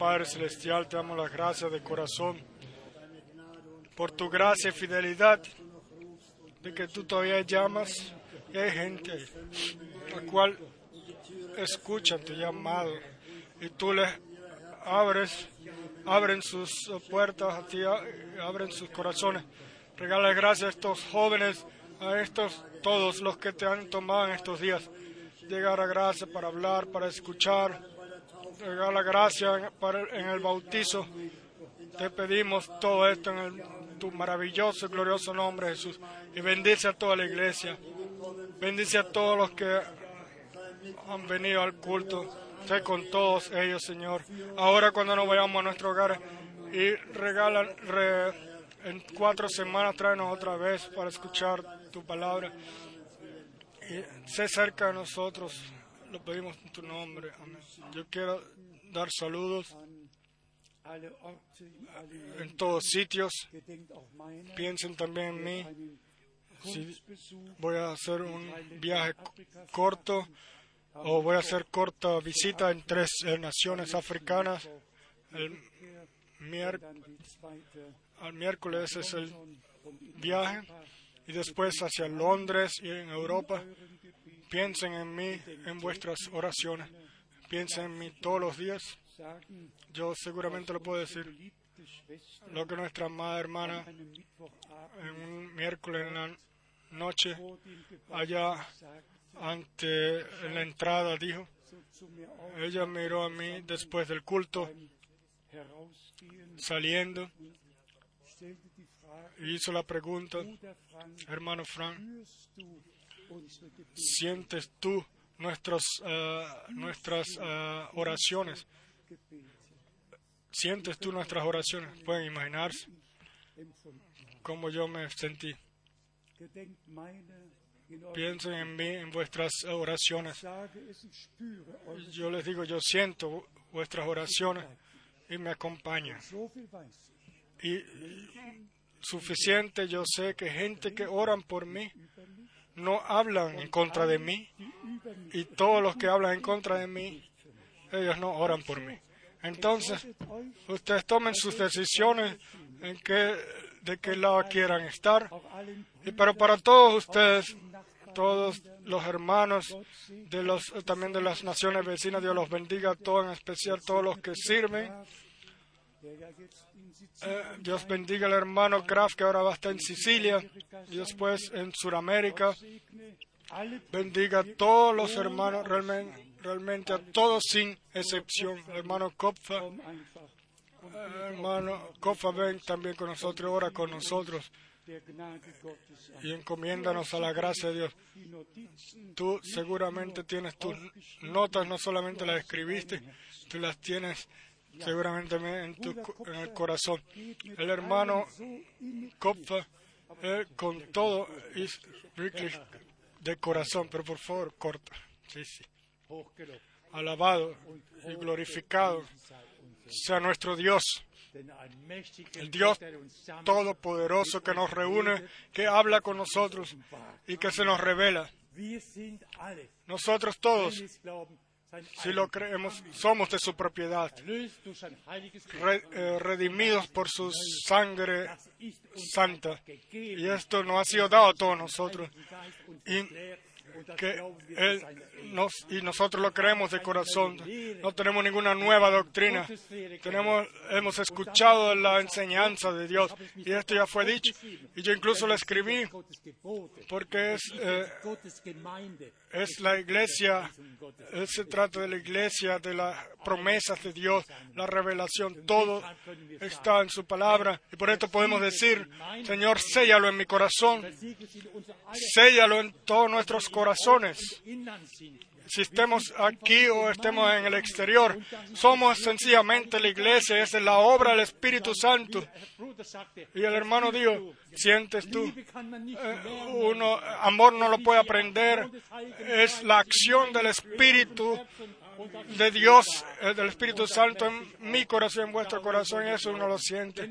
Padre Celestial, te damos las gracias de corazón por tu gracia y fidelidad, de que tú todavía llamas y hay gente la cual escucha tu llamado y tú les abres, abren sus puertas a ti, abren sus corazones. Regala gracias a estos jóvenes, a estos todos los que te han tomado en estos días. Llegar a gracia para hablar, para escuchar, regala gracia en el bautizo. Te pedimos todo esto en tu maravilloso y glorioso nombre, Jesús. Y bendice a toda la iglesia. Bendice a todos los que han venido al culto. Sé con todos ellos, Señor. Ahora cuando nos vayamos a nuestro hogar y regalan, en cuatro semanas tráenos otra vez para escuchar tu palabra. Y sé cerca de nosotros lo pedimos en tu nombre. Amén. Yo quiero dar saludos en todos sitios. Piensen también en mí. Voy a hacer un viaje corto o voy a hacer corta visita en tres naciones africanas. El miércoles es el viaje y después hacia Londres y en Europa. Piensen en mí, en vuestras oraciones. Piensen en mí todos los días. Yo seguramente lo puedo decir. Lo que nuestra amada hermana en un miércoles en la noche allá ante la entrada dijo, ella miró a mí después del culto saliendo hizo la pregunta, hermano Frank, ¿sientes tú nuestros, eh, nuestras eh, oraciones? ¿Sientes tú nuestras oraciones? Pueden imaginarse cómo yo me sentí. Piensen en mí, en vuestras oraciones. Yo les digo, yo siento vuestras oraciones y me acompañan. Y suficiente, yo sé que gente que oran por mí no hablan en contra de mí y todos los que hablan en contra de mí, ellos no oran por mí. Entonces, ustedes tomen sus decisiones en qué, de qué lado quieran estar. Y pero para todos ustedes, todos los hermanos de los, también de las naciones vecinas, Dios los bendiga, todos en especial todos los que sirven. Eh, Dios bendiga al hermano Kraft que ahora va a estar en Sicilia y después en Sudamérica. Bendiga a todos los hermanos, realmente, realmente a todos sin excepción. hermano Kopfa, eh, hermano Kopfa, ven también con nosotros, ora con nosotros y encomiéndanos a la gracia de Dios. Tú seguramente tienes tus notas, no solamente las escribiste, tú las tienes seguramente en, tu, en el corazón. El hermano Kopfa, con todo, es de corazón, pero por favor, corta. Sí, sí. Alabado y glorificado sea nuestro Dios el Dios Todopoderoso que nos reúne, que habla con nosotros y que se nos revela. Nosotros todos, si lo creemos, somos de su propiedad, eh, redimidos por su sangre santa. Y esto nos ha sido dado a todos nosotros. Y que Él nos, y nosotros lo creemos de corazón. No tenemos ninguna nueva doctrina. Tenemos, hemos escuchado la enseñanza de Dios y esto ya fue dicho. Y yo incluso lo escribí porque es, eh, es la iglesia, se trata de la iglesia, de las promesas de Dios, la revelación, todo está en su palabra. Y por esto podemos decir, Señor, séllalo en mi corazón, séllalo en todos nuestros corazones si estemos aquí o estemos en el exterior. Somos sencillamente la iglesia, es la obra del Espíritu Santo. Y el hermano dijo, sientes tú, eh, uno, amor no lo puede aprender, es la acción del Espíritu de Dios, eh, del Espíritu Santo en mi corazón, en vuestro corazón, y eso uno lo siente.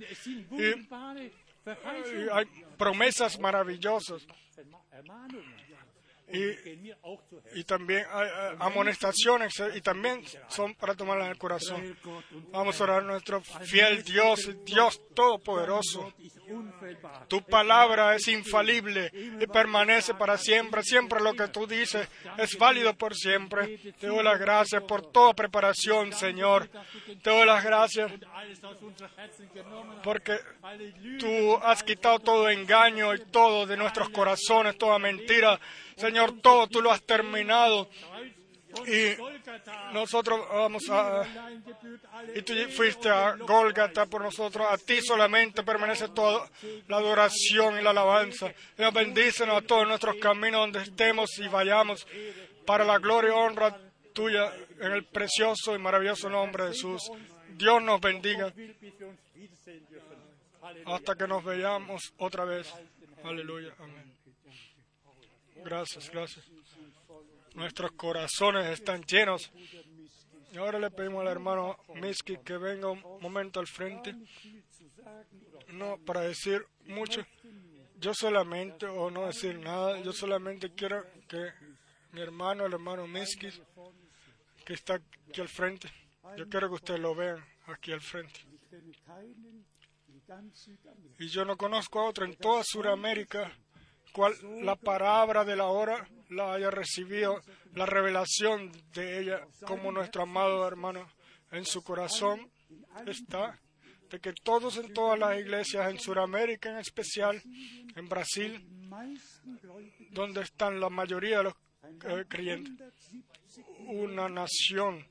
y hay promesas maravillosas y, también hay, amonestaciones eh, y también son para tomarlas en el corazón. Vamos a orar a nuestro fiel Dios, Dios Todopoderoso. Tu palabra es infalible y permanece para siempre. Siempre lo que tú dices es válido por siempre. Te doy las gracias por toda preparación, Señor. Te doy las gracias porque tú has quitado todo engaño y todo de nuestros corazones, toda mentira Señor, todo tú lo has terminado. Y nosotros vamos a... Y tú fuiste a Golgata por nosotros. A ti solamente permanece toda la adoración y la alabanza. Dios bendícenos a todos nuestros caminos donde estemos y vayamos para la gloria y honra tuya en el precioso y maravilloso nombre de Jesús. Dios nos bendiga hasta que nos veamos otra vez. Aleluya. Amén. Gracias, gracias. Nuestros corazones están llenos. Y ahora le pedimos al hermano Miski que venga un momento al frente. No para decir mucho. Yo solamente, o no decir nada, yo solamente quiero que mi hermano, el hermano Miski, que está aquí al frente, yo quiero que ustedes lo vean aquí al frente. Y yo no conozco a otro en toda Sudamérica cual la palabra de la hora la haya recibido, la revelación de ella como nuestro amado hermano en su corazón está de que todos en todas las iglesias, en Sudamérica en especial, en Brasil, donde están la mayoría de los eh, creyentes, una nación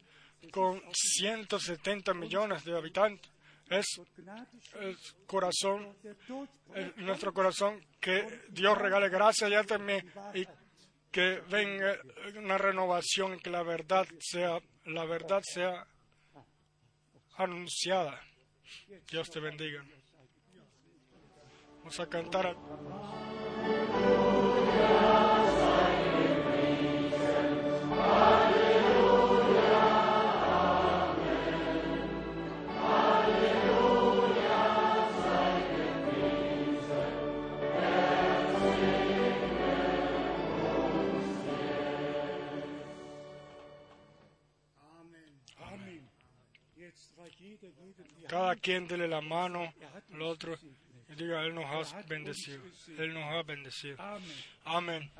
con 170 millones de habitantes, es el corazón, nuestro corazón, que Dios regale también y que venga una renovación que la verdad sea, la verdad sea anunciada. Dios te bendiga. Vamos a cantar. Cada quien dele la mano al otro y diga, Él nos ha bendecido. Él nos ha bendecido. Amén.